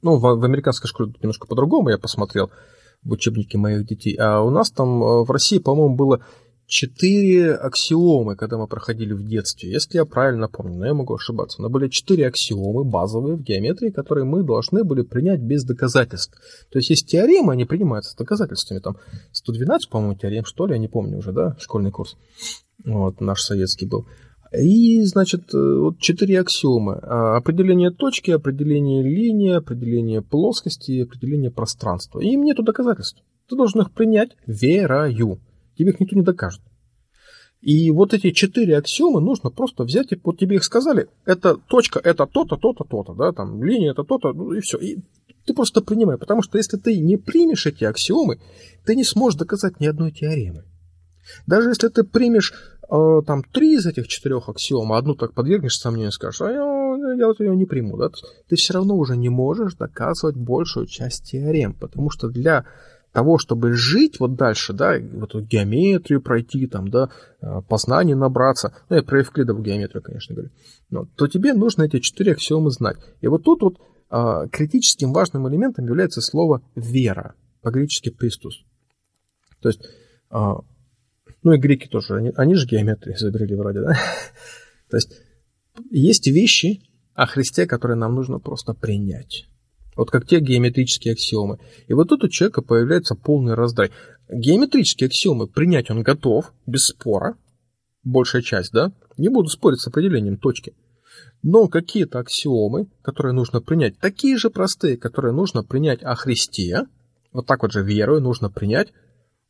[SPEAKER 2] Ну, в, в американской школе немножко по-другому, я посмотрел в учебнике моих детей. А у нас там э, в России, по-моему, было четыре аксиомы, когда мы проходили в детстве, если я правильно помню, но я могу ошибаться. Но были четыре аксиомы базовые в геометрии, которые мы должны были принять без доказательств. То есть есть теоремы, они принимаются с доказательствами. Там 112, по-моему, теорем, что ли, я не помню уже, да, школьный курс. Вот, наш советский был. И, значит, э, вот четыре аксиомы. А, определение точки, определение линии, определение плоскости определение пространства. И им нету доказательств. Ты должен их принять верою. Тебе их никто не докажет. И вот эти четыре аксиомы нужно просто взять, и вот тебе их сказали, это точка, это то-то, то-то, то-то, да, там линия, это то-то, ну и все. И ты просто принимай, потому что если ты не примешь эти аксиомы, ты не сможешь доказать ни одной теоремы. Даже если ты примешь э, там три из этих четырех аксиом, а одну так подвергнешь сомнению и скажешь, а я, я вот ее не приму, да, ты все равно уже не можешь доказывать большую часть теорем, потому что для того, чтобы жить вот дальше, да, вот геометрию пройти, там, да, э, познание набраться, ну, я про Евклидову геометрию, конечно, говорю, но, то тебе нужно эти четыре аксиомы знать. И вот тут вот а, критическим важным элементом является слово «вера», по-гречески «пистус». То есть а, ну и греки тоже, они, они же геометрию изобрели вроде, да? То есть есть вещи о Христе, которые нам нужно просто принять. Вот как те геометрические аксиомы. И вот тут у человека появляется полный раздрай. Геометрические аксиомы принять он готов, без спора. Большая часть, да? Не буду спорить с определением точки. Но какие-то аксиомы, которые нужно принять, такие же простые, которые нужно принять о Христе, вот так вот же верою нужно принять,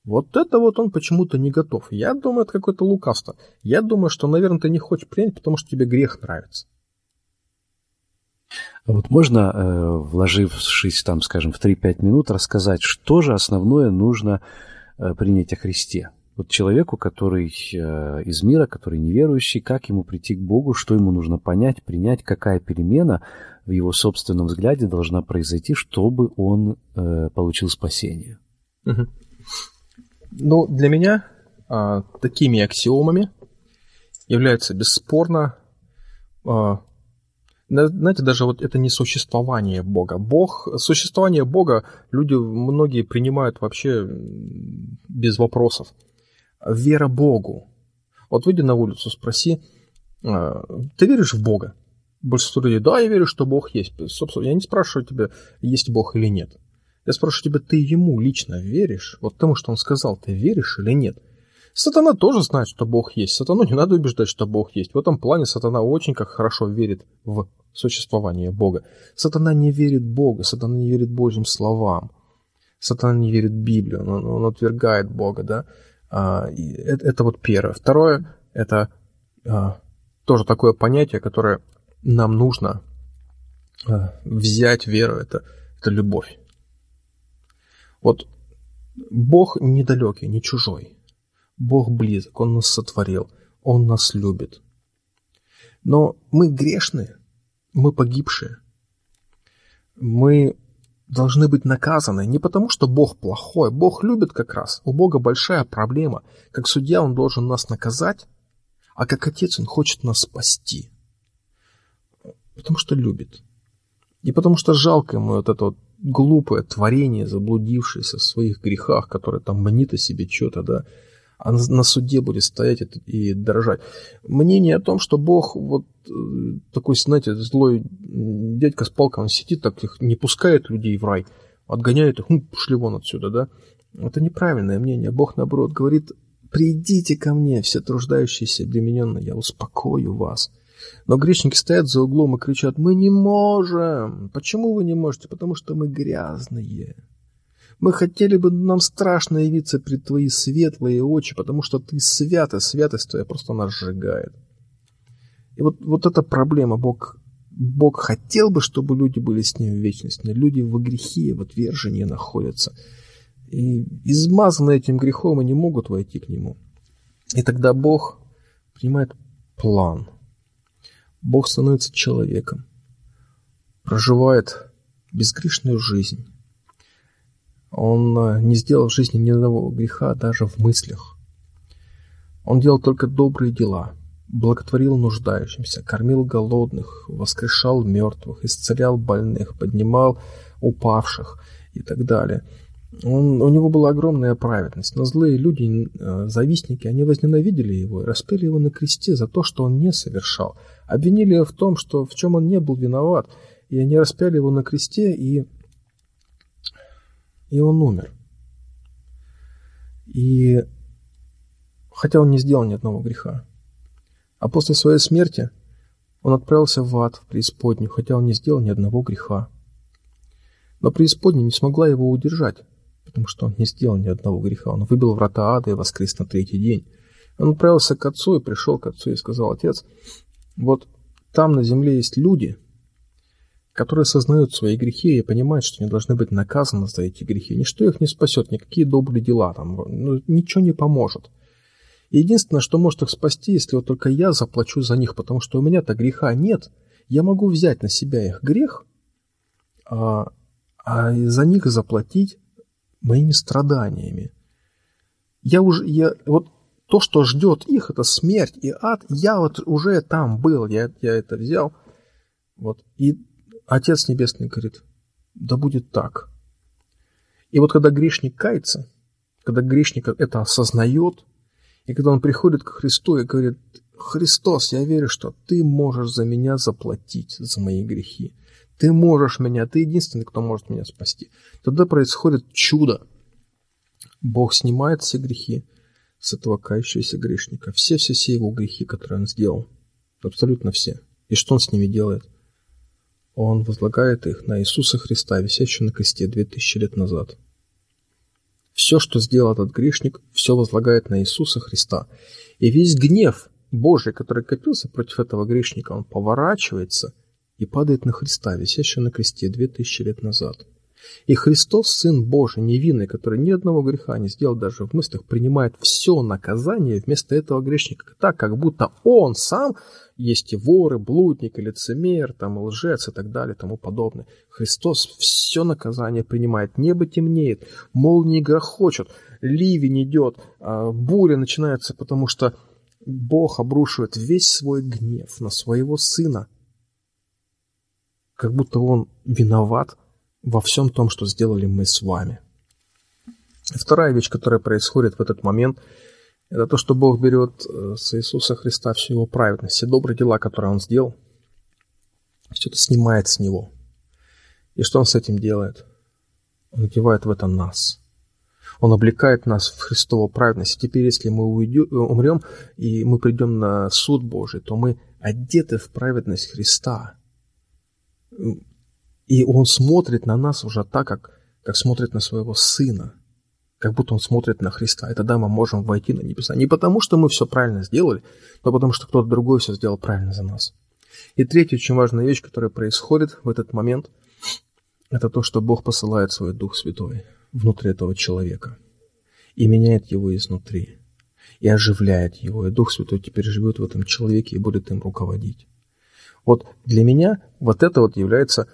[SPEAKER 2] вот это вот он почему-то не готов. Я думаю, это какое-то лукавство. Я думаю, что, наверное, ты не хочешь принять, потому что тебе грех нравится.
[SPEAKER 1] Вот можно, э, вложившись там, скажем, в 3-5 минут, рассказать, что же основное нужно э, принять о Христе? Вот человеку, который э, из мира, который неверующий, как ему прийти к Богу, что ему нужно понять, принять, какая перемена в его собственном взгляде должна произойти, чтобы он получил спасение.
[SPEAKER 2] Ну, для меня а, такими аксиомами является бесспорно, а, знаете, даже вот это не существование Бога. Бог, существование Бога люди многие принимают вообще без вопросов. Вера Богу. Вот выйди на улицу, спроси, а, ты веришь в Бога? Большинство людей, да, я верю, что Бог есть. Собственно, я не спрашиваю тебя, есть Бог или нет. Я спрашиваю тебя, ты ему лично веришь? Вот тому, что он сказал, ты веришь или нет? Сатана тоже знает, что Бог есть. Сатану не надо убеждать, что Бог есть. В этом плане сатана очень как хорошо верит в существование Бога. Сатана не верит Богу, сатана не верит Божьим словам. Сатана не верит Библии, он, он отвергает Бога, да. А, это, это вот первое. Второе, это а, тоже такое понятие, которое нам нужно а, взять веру, это, это любовь. Вот Бог недалекий, не чужой. Бог близок, Он нас сотворил, Он нас любит. Но мы грешные, мы погибшие. Мы должны быть наказаны не потому, что Бог плохой. Бог любит как раз. У Бога большая проблема. Как судья Он должен нас наказать, а как отец Он хочет нас спасти. Потому что любит. И потому что жалко ему вот это вот глупое творение, заблудившееся в своих грехах, которое там манит о себе что-то, да, а на суде будет стоять и дрожать. Мнение о том, что Бог вот э, такой, знаете, злой дядька с палкой, он сидит так, их не пускает людей в рай, отгоняет их, ну, пошли вон отсюда, да. Это неправильное мнение. Бог, наоборот, говорит, придите ко мне, все труждающиеся, обремененные, я успокою вас. Но грешники стоят за углом и кричат, мы не можем. Почему вы не можете? Потому что мы грязные. Мы хотели бы, нам страшно явиться пред твои светлые очи, потому что ты свят, святость твоя просто нас сжигает. И вот, вот эта проблема. Бог, Бог хотел бы, чтобы люди были с ним в вечности, но люди в грехе, в отвержении находятся. И измазанные этим грехом и не могут войти к нему. И тогда Бог принимает план. Бог становится человеком, проживает безгрешную жизнь. Он э, не сделал в жизни ни одного греха даже в мыслях. Он делал только добрые дела, благотворил нуждающимся, кормил голодных, воскрешал мертвых, исцелял больных, поднимал упавших и так далее – он, у него была огромная праведность, но злые люди, э, завистники, они возненавидели его и распяли его на кресте за то, что он не совершал. Обвинили его в том, что в чем он не был виноват, и они распяли его на кресте, и, и он умер. И хотя он не сделал ни одного греха. А после своей смерти он отправился в ад, в преисподнюю, хотя он не сделал ни одного греха. Но преисподняя не смогла его удержать потому что он не сделал ни одного греха. Он выбил врата ада и воскрес на третий день. Он отправился к отцу и пришел к отцу и сказал, отец, вот там на земле есть люди, которые сознают свои грехи и понимают, что они должны быть наказаны за эти грехи. Ничто их не спасет, никакие добрые дела, там, ну, ничего не поможет. Единственное, что может их спасти, если вот только я заплачу за них, потому что у меня-то греха нет, я могу взять на себя их грех, а, а за них заплатить моими страданиями. Я уже, я, вот то, что ждет их, это смерть и ад, я вот уже там был, я, я это взял. Вот. И Отец Небесный говорит, да будет так. И вот когда грешник кается, когда грешник это осознает, и когда он приходит к Христу и говорит, Христос, я верю, что ты можешь за меня заплатить за мои грехи. Ты можешь меня, ты единственный, кто может меня спасти. Тогда происходит чудо. Бог снимает все грехи с этого кающегося грешника. Все-все-все его грехи, которые он сделал. Абсолютно все. И что он с ними делает? Он возлагает их на Иисуса Христа, висящего на кресте 2000 лет назад. Все, что сделал этот грешник, все возлагает на Иисуса Христа. И весь гнев Божий, который копился против этого грешника, он поворачивается и падает на Христа, висящего на кресте две тысячи лет назад. И Христос, Сын Божий, невинный, который ни одного греха не сделал даже в мыслях, принимает все наказание вместо этого грешника, так, как будто он сам есть и воры, блудник, и лицемер, там, и лжец и так далее, и тому подобное. Христос все наказание принимает, небо темнеет, молнии грохочут, ливень идет, а, буря начинается, потому что Бог обрушивает весь свой гнев на своего Сына, как будто он виноват во всем том, что сделали мы с вами. Вторая вещь, которая происходит в этот момент, это то, что Бог берет э, с Иисуса Христа всю его праведность, все добрые дела, которые он сделал, это снимает с него. И что он с этим делает? Он одевает в это нас. Он облекает нас в Христову праведность. И теперь, если мы уйдем, умрем и мы придем на суд Божий, то мы одеты в праведность Христа. И он смотрит на нас уже так, как, как смотрит на своего сына. Как будто он смотрит на Христа. И тогда мы можем войти на небеса. Не потому, что мы все правильно сделали, но потому, что кто-то другой все сделал правильно за нас. И третья очень важная вещь, которая происходит в этот момент, это то, что Бог посылает свой Дух Святой внутри этого человека и меняет его изнутри, и оживляет его. И Дух Святой теперь живет в этом человеке и будет им руководить. Вот для меня вот это вот является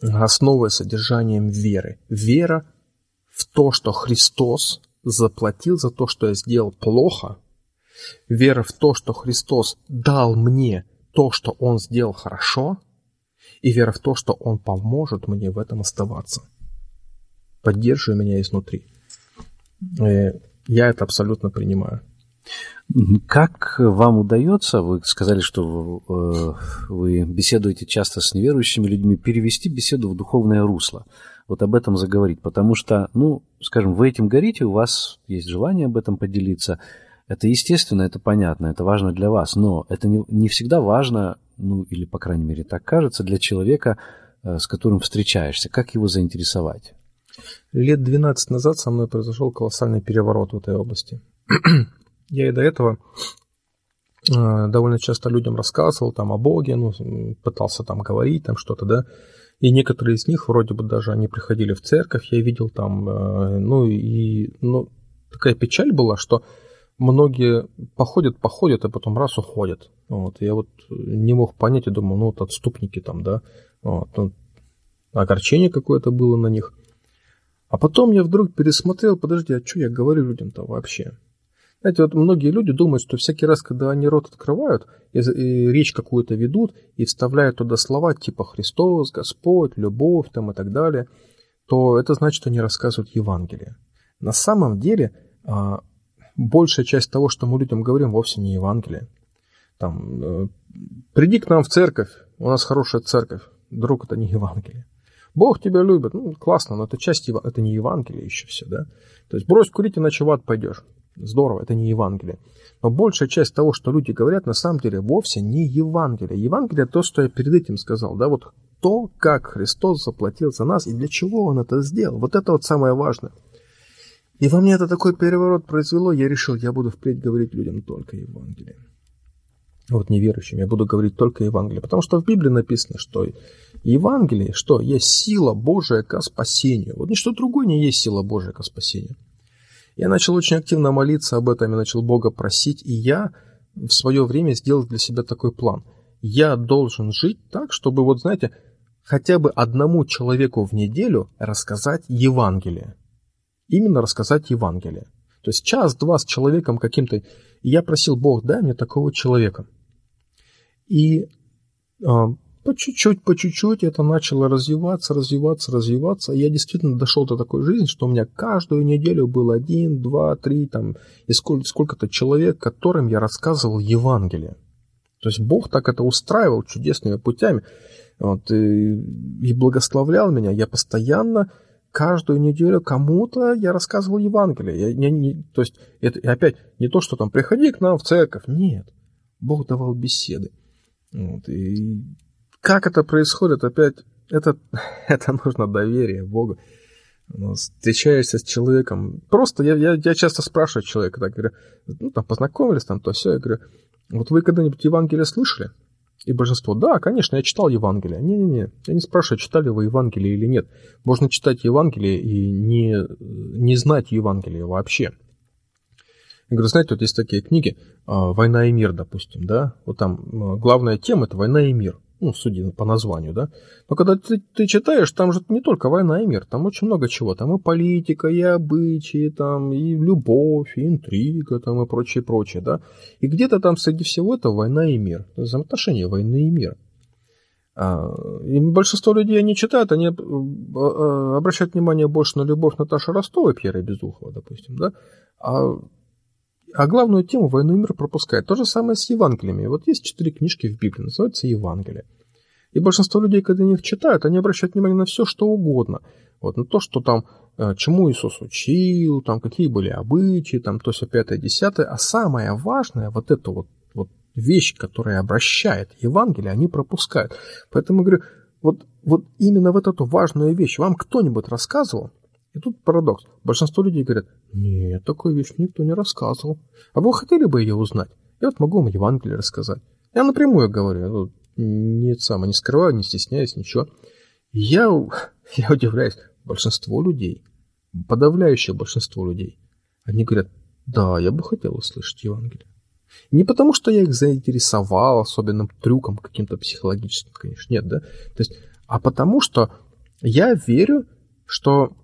[SPEAKER 2] основой, содержанием веры. Вера в то, что Христос заплатил за то, что я сделал плохо. Вера в то, что Христос дал мне то, что Он сделал хорошо. И вера в то, что Он поможет мне в этом оставаться. Поддерживая меня изнутри. Э, я это абсолютно принимаю.
[SPEAKER 1] Как вам удается, вы сказали, что э, вы беседуете часто с неверующими людьми, перевести беседу в духовное русло? Вот об этом заговорить, потому что, ну, скажем, вы этим горите, у вас есть желание об этом поделиться. Это естественно, это понятно, это важно для вас, но это не, не всегда важно, ну, или, по крайней мере, так кажется, для человека, э, с которым встречаешься. Как его заинтересовать?
[SPEAKER 2] Лет 12 назад со мной произошел колоссальный переворот в этой области. Я и до этого э, довольно часто людям рассказывал там о Боге, ну, пытался там говорить, там что-то, да. И некоторые из них, вроде бы даже они приходили в церковь, я видел там, э, ну и ну, такая печаль была, что многие походят, походят, а потом раз уходят. Вот. Я вот не мог понять, я думал, ну вот отступники там, да. Вот. Ну, огорчение какое-то было на них. А потом я вдруг пересмотрел, подожди, а что я говорю людям-то вообще? Знаете, вот многие люди думают, что всякий раз, когда они рот открывают, и, и речь какую-то ведут, и вставляют туда слова типа Христос, Господь, любовь там и так далее, то это значит, что они рассказывают Евангелие. На самом деле, а, большая часть того, что мы людям говорим, вовсе не Евангелие. Там, э, приди к нам в церковь, у нас хорошая церковь. Друг, это не Евангелие. Бог тебя любит, ну, классно, но это часть, это не Евангелие еще все, да. То есть брось курить, иначе в ад пойдешь. Здорово, это не Евангелие. Но большая часть того, что люди говорят, на самом деле вовсе не Евангелие. Евангелие то, что я перед этим сказал, да, вот то, как Христос заплатил за нас и для чего Он это сделал. Вот это вот самое важное. И во мне это такой переворот произвело, я решил, я буду впредь говорить людям только Евангелие. Вот неверующим я буду говорить только Евангелие. Потому что в Библии написано, что Евангелие, что есть сила Божия ко спасению. Вот ничто другое не есть сила Божия ко спасению. Я начал очень активно молиться об этом, я начал Бога просить, и я в свое время сделал для себя такой план. Я должен жить так, чтобы, вот знаете, хотя бы одному человеку в неделю рассказать Евангелие именно рассказать Евангелие. То есть час-два с человеком каким-то. И я просил, Бог, дай мне такого человека. И а, по чуть-чуть, по чуть-чуть это начало развиваться, развиваться, развиваться. И я действительно дошел до такой жизни, что у меня каждую неделю был один, два, три, там, и сколько, сколько-то человек, которым я рассказывал Евангелие. То есть Бог так это устраивал чудесными путями. Вот, и, и благословлял меня. Я постоянно каждую неделю кому-то я рассказывал Евангелие. Я, я, не, то есть, это опять не то, что там приходи к нам в церковь. Нет. Бог давал беседы. Вот, и как это происходит, опять, это, это нужно доверие Богу. Ну, встречаешься с человеком. Просто я, я, я часто спрашиваю человека, так говорю, ну, там познакомились, там то все, я говорю, вот вы когда-нибудь Евангелие слышали? И большинство, да, конечно, я читал Евангелие. Не-не-не, я не спрашиваю, читали вы Евангелие или нет. Можно читать Евангелие и не, не знать Евангелие вообще. Я говорю, знаете, вот есть такие книги а, «Война и мир», допустим, да? Вот там главная тема – это «Война и мир» ну, судя по названию, да. Но когда ты, ты читаешь, там же не только война и мир, там очень много чего. Там и политика, и обычаи, там и любовь, и интрига, там и прочее, прочее, да. И где-то там среди всего этого война и мир. Взаимоотношения войны и мира. А, и большинство людей они читают, они а, а, обращают внимание больше на любовь Наташи Ростовой, Пьера Безухова, допустим, да, а а главную тему «Войну и мир» пропускает. То же самое с Евангелиями. Вот есть четыре книжки в Библии, называются Евангелия. И большинство людей, когда их читают, они обращают внимание на все, что угодно. Вот на то, что там, э, чему Иисус учил, там какие были обычаи, там то все пятое, десятое. А самое важное, вот эту вот, вот вещь, которая обращает Евангелие, они пропускают. Поэтому я говорю, вот, вот именно вот эту важную вещь вам кто-нибудь рассказывал? И тут парадокс. Большинство людей говорят, нет, такую вещь никто не рассказывал. А вы хотели бы ее узнать? Я вот могу вам Евангелие рассказать. Я напрямую говорю, ну, не сам, не скрываю, не стесняюсь, ничего. Я, я удивляюсь, большинство людей, подавляющее большинство людей, они говорят, да, я бы хотел услышать Евангелие. Не потому, что я их заинтересовал особенным трюком каким-то психологическим, конечно, нет, да? То есть, а потому что я верю, что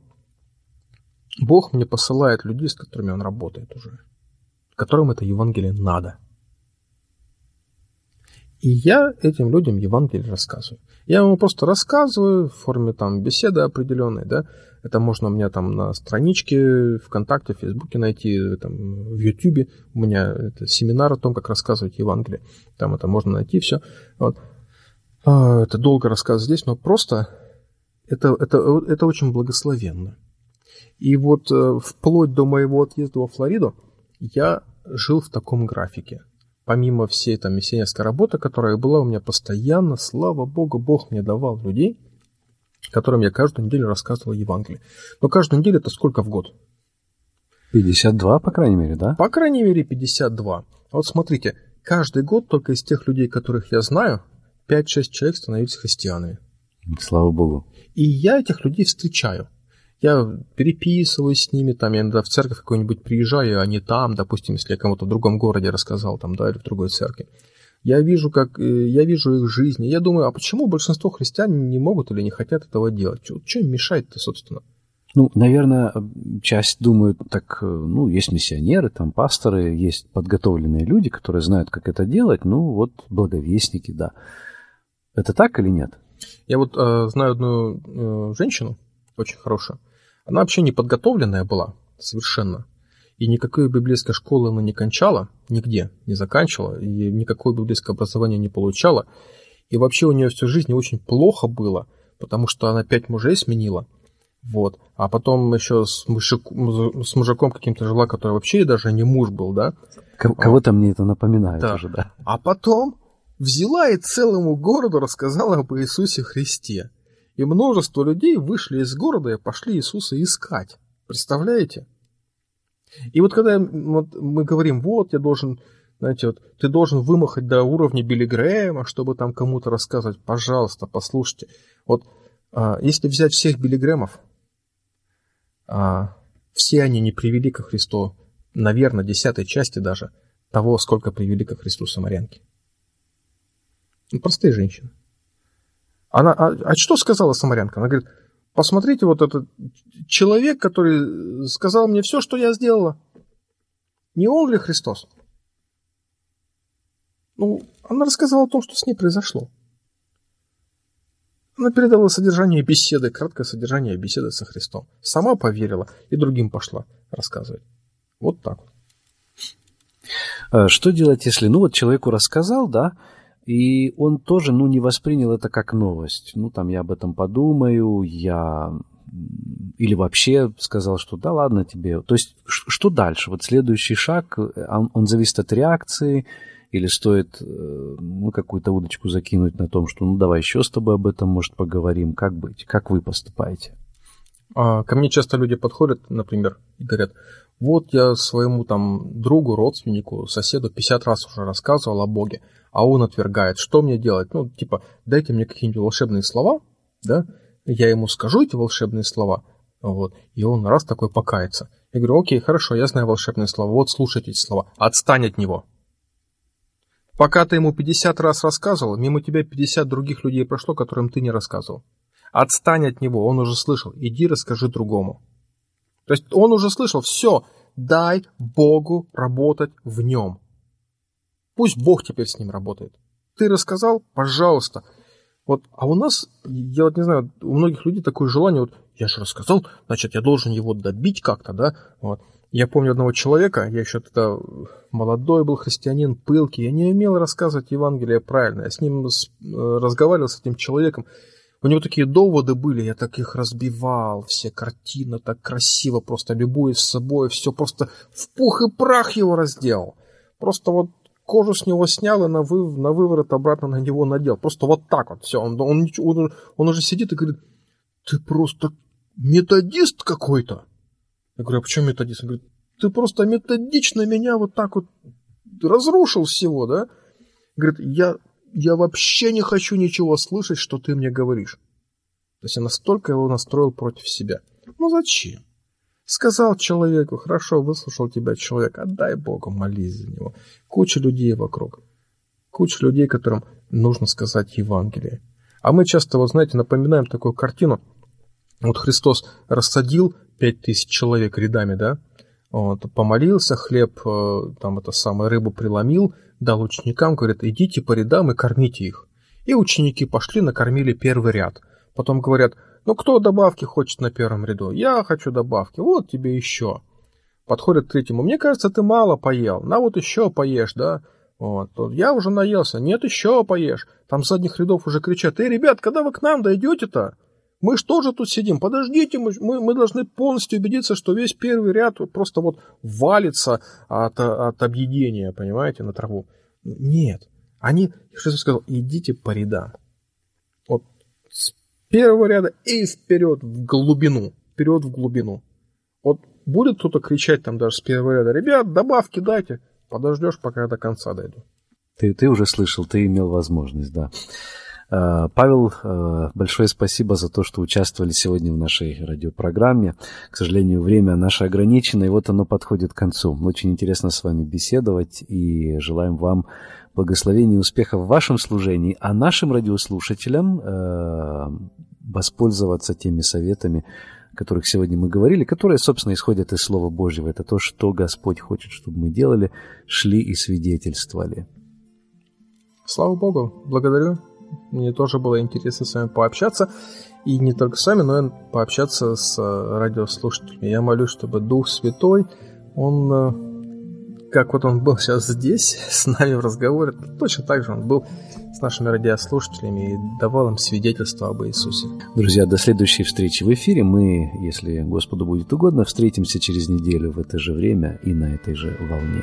[SPEAKER 2] Бог мне посылает людей, с которыми Он работает уже, которым это Евангелие надо – и я этим людям Евангелие рассказываю. Я ему просто рассказываю в форме там беседы определенной, да. Это можно у меня там на страничке ВКонтакте, Фейсбуке найти, там, в Ютубе. У меня это семинар о том, как рассказывать Евангелие. Там это можно найти все. Вот. А, это долго рассказывать здесь, но просто это, это, это очень благословенно. И вот э, вплоть до моего отъезда во Флориду я жил в таком графике – помимо всей там миссионерской работы, которая была у меня постоянно, слава Богу, Бог мне давал людей, которым я каждую неделю рассказывал Евангелие. Но каждую неделю это сколько в год?
[SPEAKER 1] 52, по крайней мере, да?
[SPEAKER 2] По крайней мере, 52. А вот смотрите, каждый год только из тех людей, которых я знаю, 5-6 человек становятся христианами.
[SPEAKER 1] Слава Богу.
[SPEAKER 2] И я этих людей встречаю. Я переписываюсь с ними, там я иногда в церковь какую-нибудь приезжаю, они там, допустим, если я кому-то в другом городе рассказал, там, да, или в другой церкви. Я вижу, как, э, я вижу их жизни. Я думаю, а почему большинство христиан не могут или не хотят этого делать? Что им мешает-то, собственно?
[SPEAKER 1] Ну, наверное, часть думают, так, э, ну, есть миссионеры, там пасторы, есть подготовленные люди, которые знают, как это делать, ну, вот благовестники, да. Это так или нет?
[SPEAKER 2] Я вот э, знаю одну э, женщину, очень хорошую. Она вообще не подготовленная была, совершенно. И никакой библейской школы она не кончала, нигде не заканчивала, и никакое библейское образование не получала. И вообще у нее всю жизнь очень плохо было, потому что она пять мужей сменила. Вот. А потом еще с, мужик, с мужиком каким-то жила, который вообще даже не муж был, да?
[SPEAKER 1] Кого-то мне это напоминает
[SPEAKER 2] да.
[SPEAKER 1] уже, да.
[SPEAKER 2] А потом взяла и целому городу рассказала об Иисусе Христе. И множество людей вышли из города и пошли Иисуса искать. Представляете? И вот когда вот мы говорим, вот, я должен, знаете, вот, ты должен вымахать до уровня Билли Грэма, чтобы там кому-то рассказывать, пожалуйста, послушайте. Вот а, если взять всех Билли Грэмов, а, все они не привели ко Христу, наверное, десятой части даже того, сколько привели ко Христу самарянки. Ну, простые женщины. Она, а, а что сказала самарянка? Она говорит, Посмотрите, вот этот человек, который сказал мне все, что я сделала. Не он ли Христос? Ну, она рассказала о том, что с ней произошло. Она передала содержание беседы, краткое содержание беседы со Христом. Сама поверила и другим пошла рассказывать. Вот так вот.
[SPEAKER 1] Э, что делать, если, ну вот человеку рассказал, да, и он тоже, ну, не воспринял это как новость. Ну, там, я об этом подумаю, я... Или вообще сказал, что да ладно тебе. То есть, что дальше? Вот следующий шаг, он, он зависит от реакции, или стоит э, ну, какую-то удочку закинуть на том, что ну давай еще с тобой об этом, может, поговорим. Как быть? Как вы поступаете?
[SPEAKER 2] А, ко мне часто люди подходят, например, и говорят, вот я своему там другу, родственнику, соседу 50 раз уже рассказывал о Боге, а он отвергает. Что мне делать? Ну, типа, дайте мне какие-нибудь волшебные слова, да, я ему скажу эти волшебные слова, вот, и он раз такой покается. Я говорю, окей, хорошо, я знаю волшебные слова, вот слушайте эти слова, отстань от него. Пока ты ему 50 раз рассказывал, мимо тебя 50 других людей прошло, которым ты не рассказывал. Отстань от него, он уже слышал, иди расскажи другому. То есть он уже слышал, все, дай Богу работать в нем. Пусть Бог теперь с ним работает. Ты рассказал, пожалуйста. Вот, а у нас, я вот не знаю, у многих людей такое желание, вот, я же рассказал, значит, я должен его добить как-то, да, вот. Я помню одного человека, я еще тогда молодой был христианин, пылкий, я не умел рассказывать Евангелие правильно, я с ним э, разговаривал, с этим человеком, у него такие доводы были, я так их разбивал, все картины так красиво, просто любуясь собой, все просто в пух и прах его разделал. Просто вот кожу с него снял и на, вы, на выворот обратно на него надел. Просто вот так вот все. Он, он, он, он уже сидит и говорит, ты просто методист какой-то. Я говорю, а почему методист? Он говорит, ты просто методично меня вот так вот разрушил всего, да? Говорит, я я вообще не хочу ничего слышать, что ты мне говоришь. То есть я настолько его настроил против себя. Ну зачем? Сказал человеку, хорошо, выслушал тебя человек, отдай Богу, молись за него. Куча людей вокруг. Куча людей, которым нужно сказать Евангелие. А мы часто, вот знаете, напоминаем такую картину. Вот Христос рассадил пять тысяч человек рядами, да? Вот, помолился, хлеб, э, там это самое, рыбу преломил, дал ученикам, говорит, идите по рядам и кормите их. И ученики пошли, накормили первый ряд. Потом говорят, ну кто добавки хочет на первом ряду? Я хочу добавки, вот тебе еще. Подходят к третьему, мне кажется, ты мало поел, на вот еще поешь, да? Вот, я уже наелся, нет, еще поешь. Там с задних рядов уже кричат, эй, ребят, когда вы к нам дойдете-то? Мы что же тут сидим? Подождите, мы, мы, мы должны полностью убедиться, что весь первый ряд просто вот валится от, от объедения, понимаете, на траву. Нет. Они, что я сказал, идите по рядам. Вот с первого ряда и вперед в глубину. Вперед в глубину. Вот будет кто-то кричать там даже с первого ряда, ребят, добавки дайте. Подождешь, пока я до конца дойду.
[SPEAKER 1] Ты, ты уже слышал, ты имел возможность, да. Э, Павел, э, большое спасибо за то, что участвовали сегодня в нашей радиопрограмме. К сожалению, время наше ограничено, и вот оно подходит к концу. Очень интересно с вами беседовать, и желаем вам благословения и успеха в вашем служении, а нашим радиослушателям воспользоваться теми советами, о которых сегодня мы говорили, которые, собственно, исходят из Слова Божьего. Это то, что Господь хочет, чтобы мы делали, шли и свидетельствовали.
[SPEAKER 2] Слава Богу, благодарю. Мне тоже было интересно с вами пообщаться. И не только с вами, но и пообщаться с э, радиослушателями. Я молюсь, чтобы Дух Святой, Он, э, как вот Он был сейчас здесь, с нами в разговоре, точно так же Он был с нашими радиослушателями и давал им свидетельство об Иисусе.
[SPEAKER 1] Друзья, до следующей встречи в эфире. Мы, если Господу будет угодно, встретимся через неделю в это же время и на этой же волне.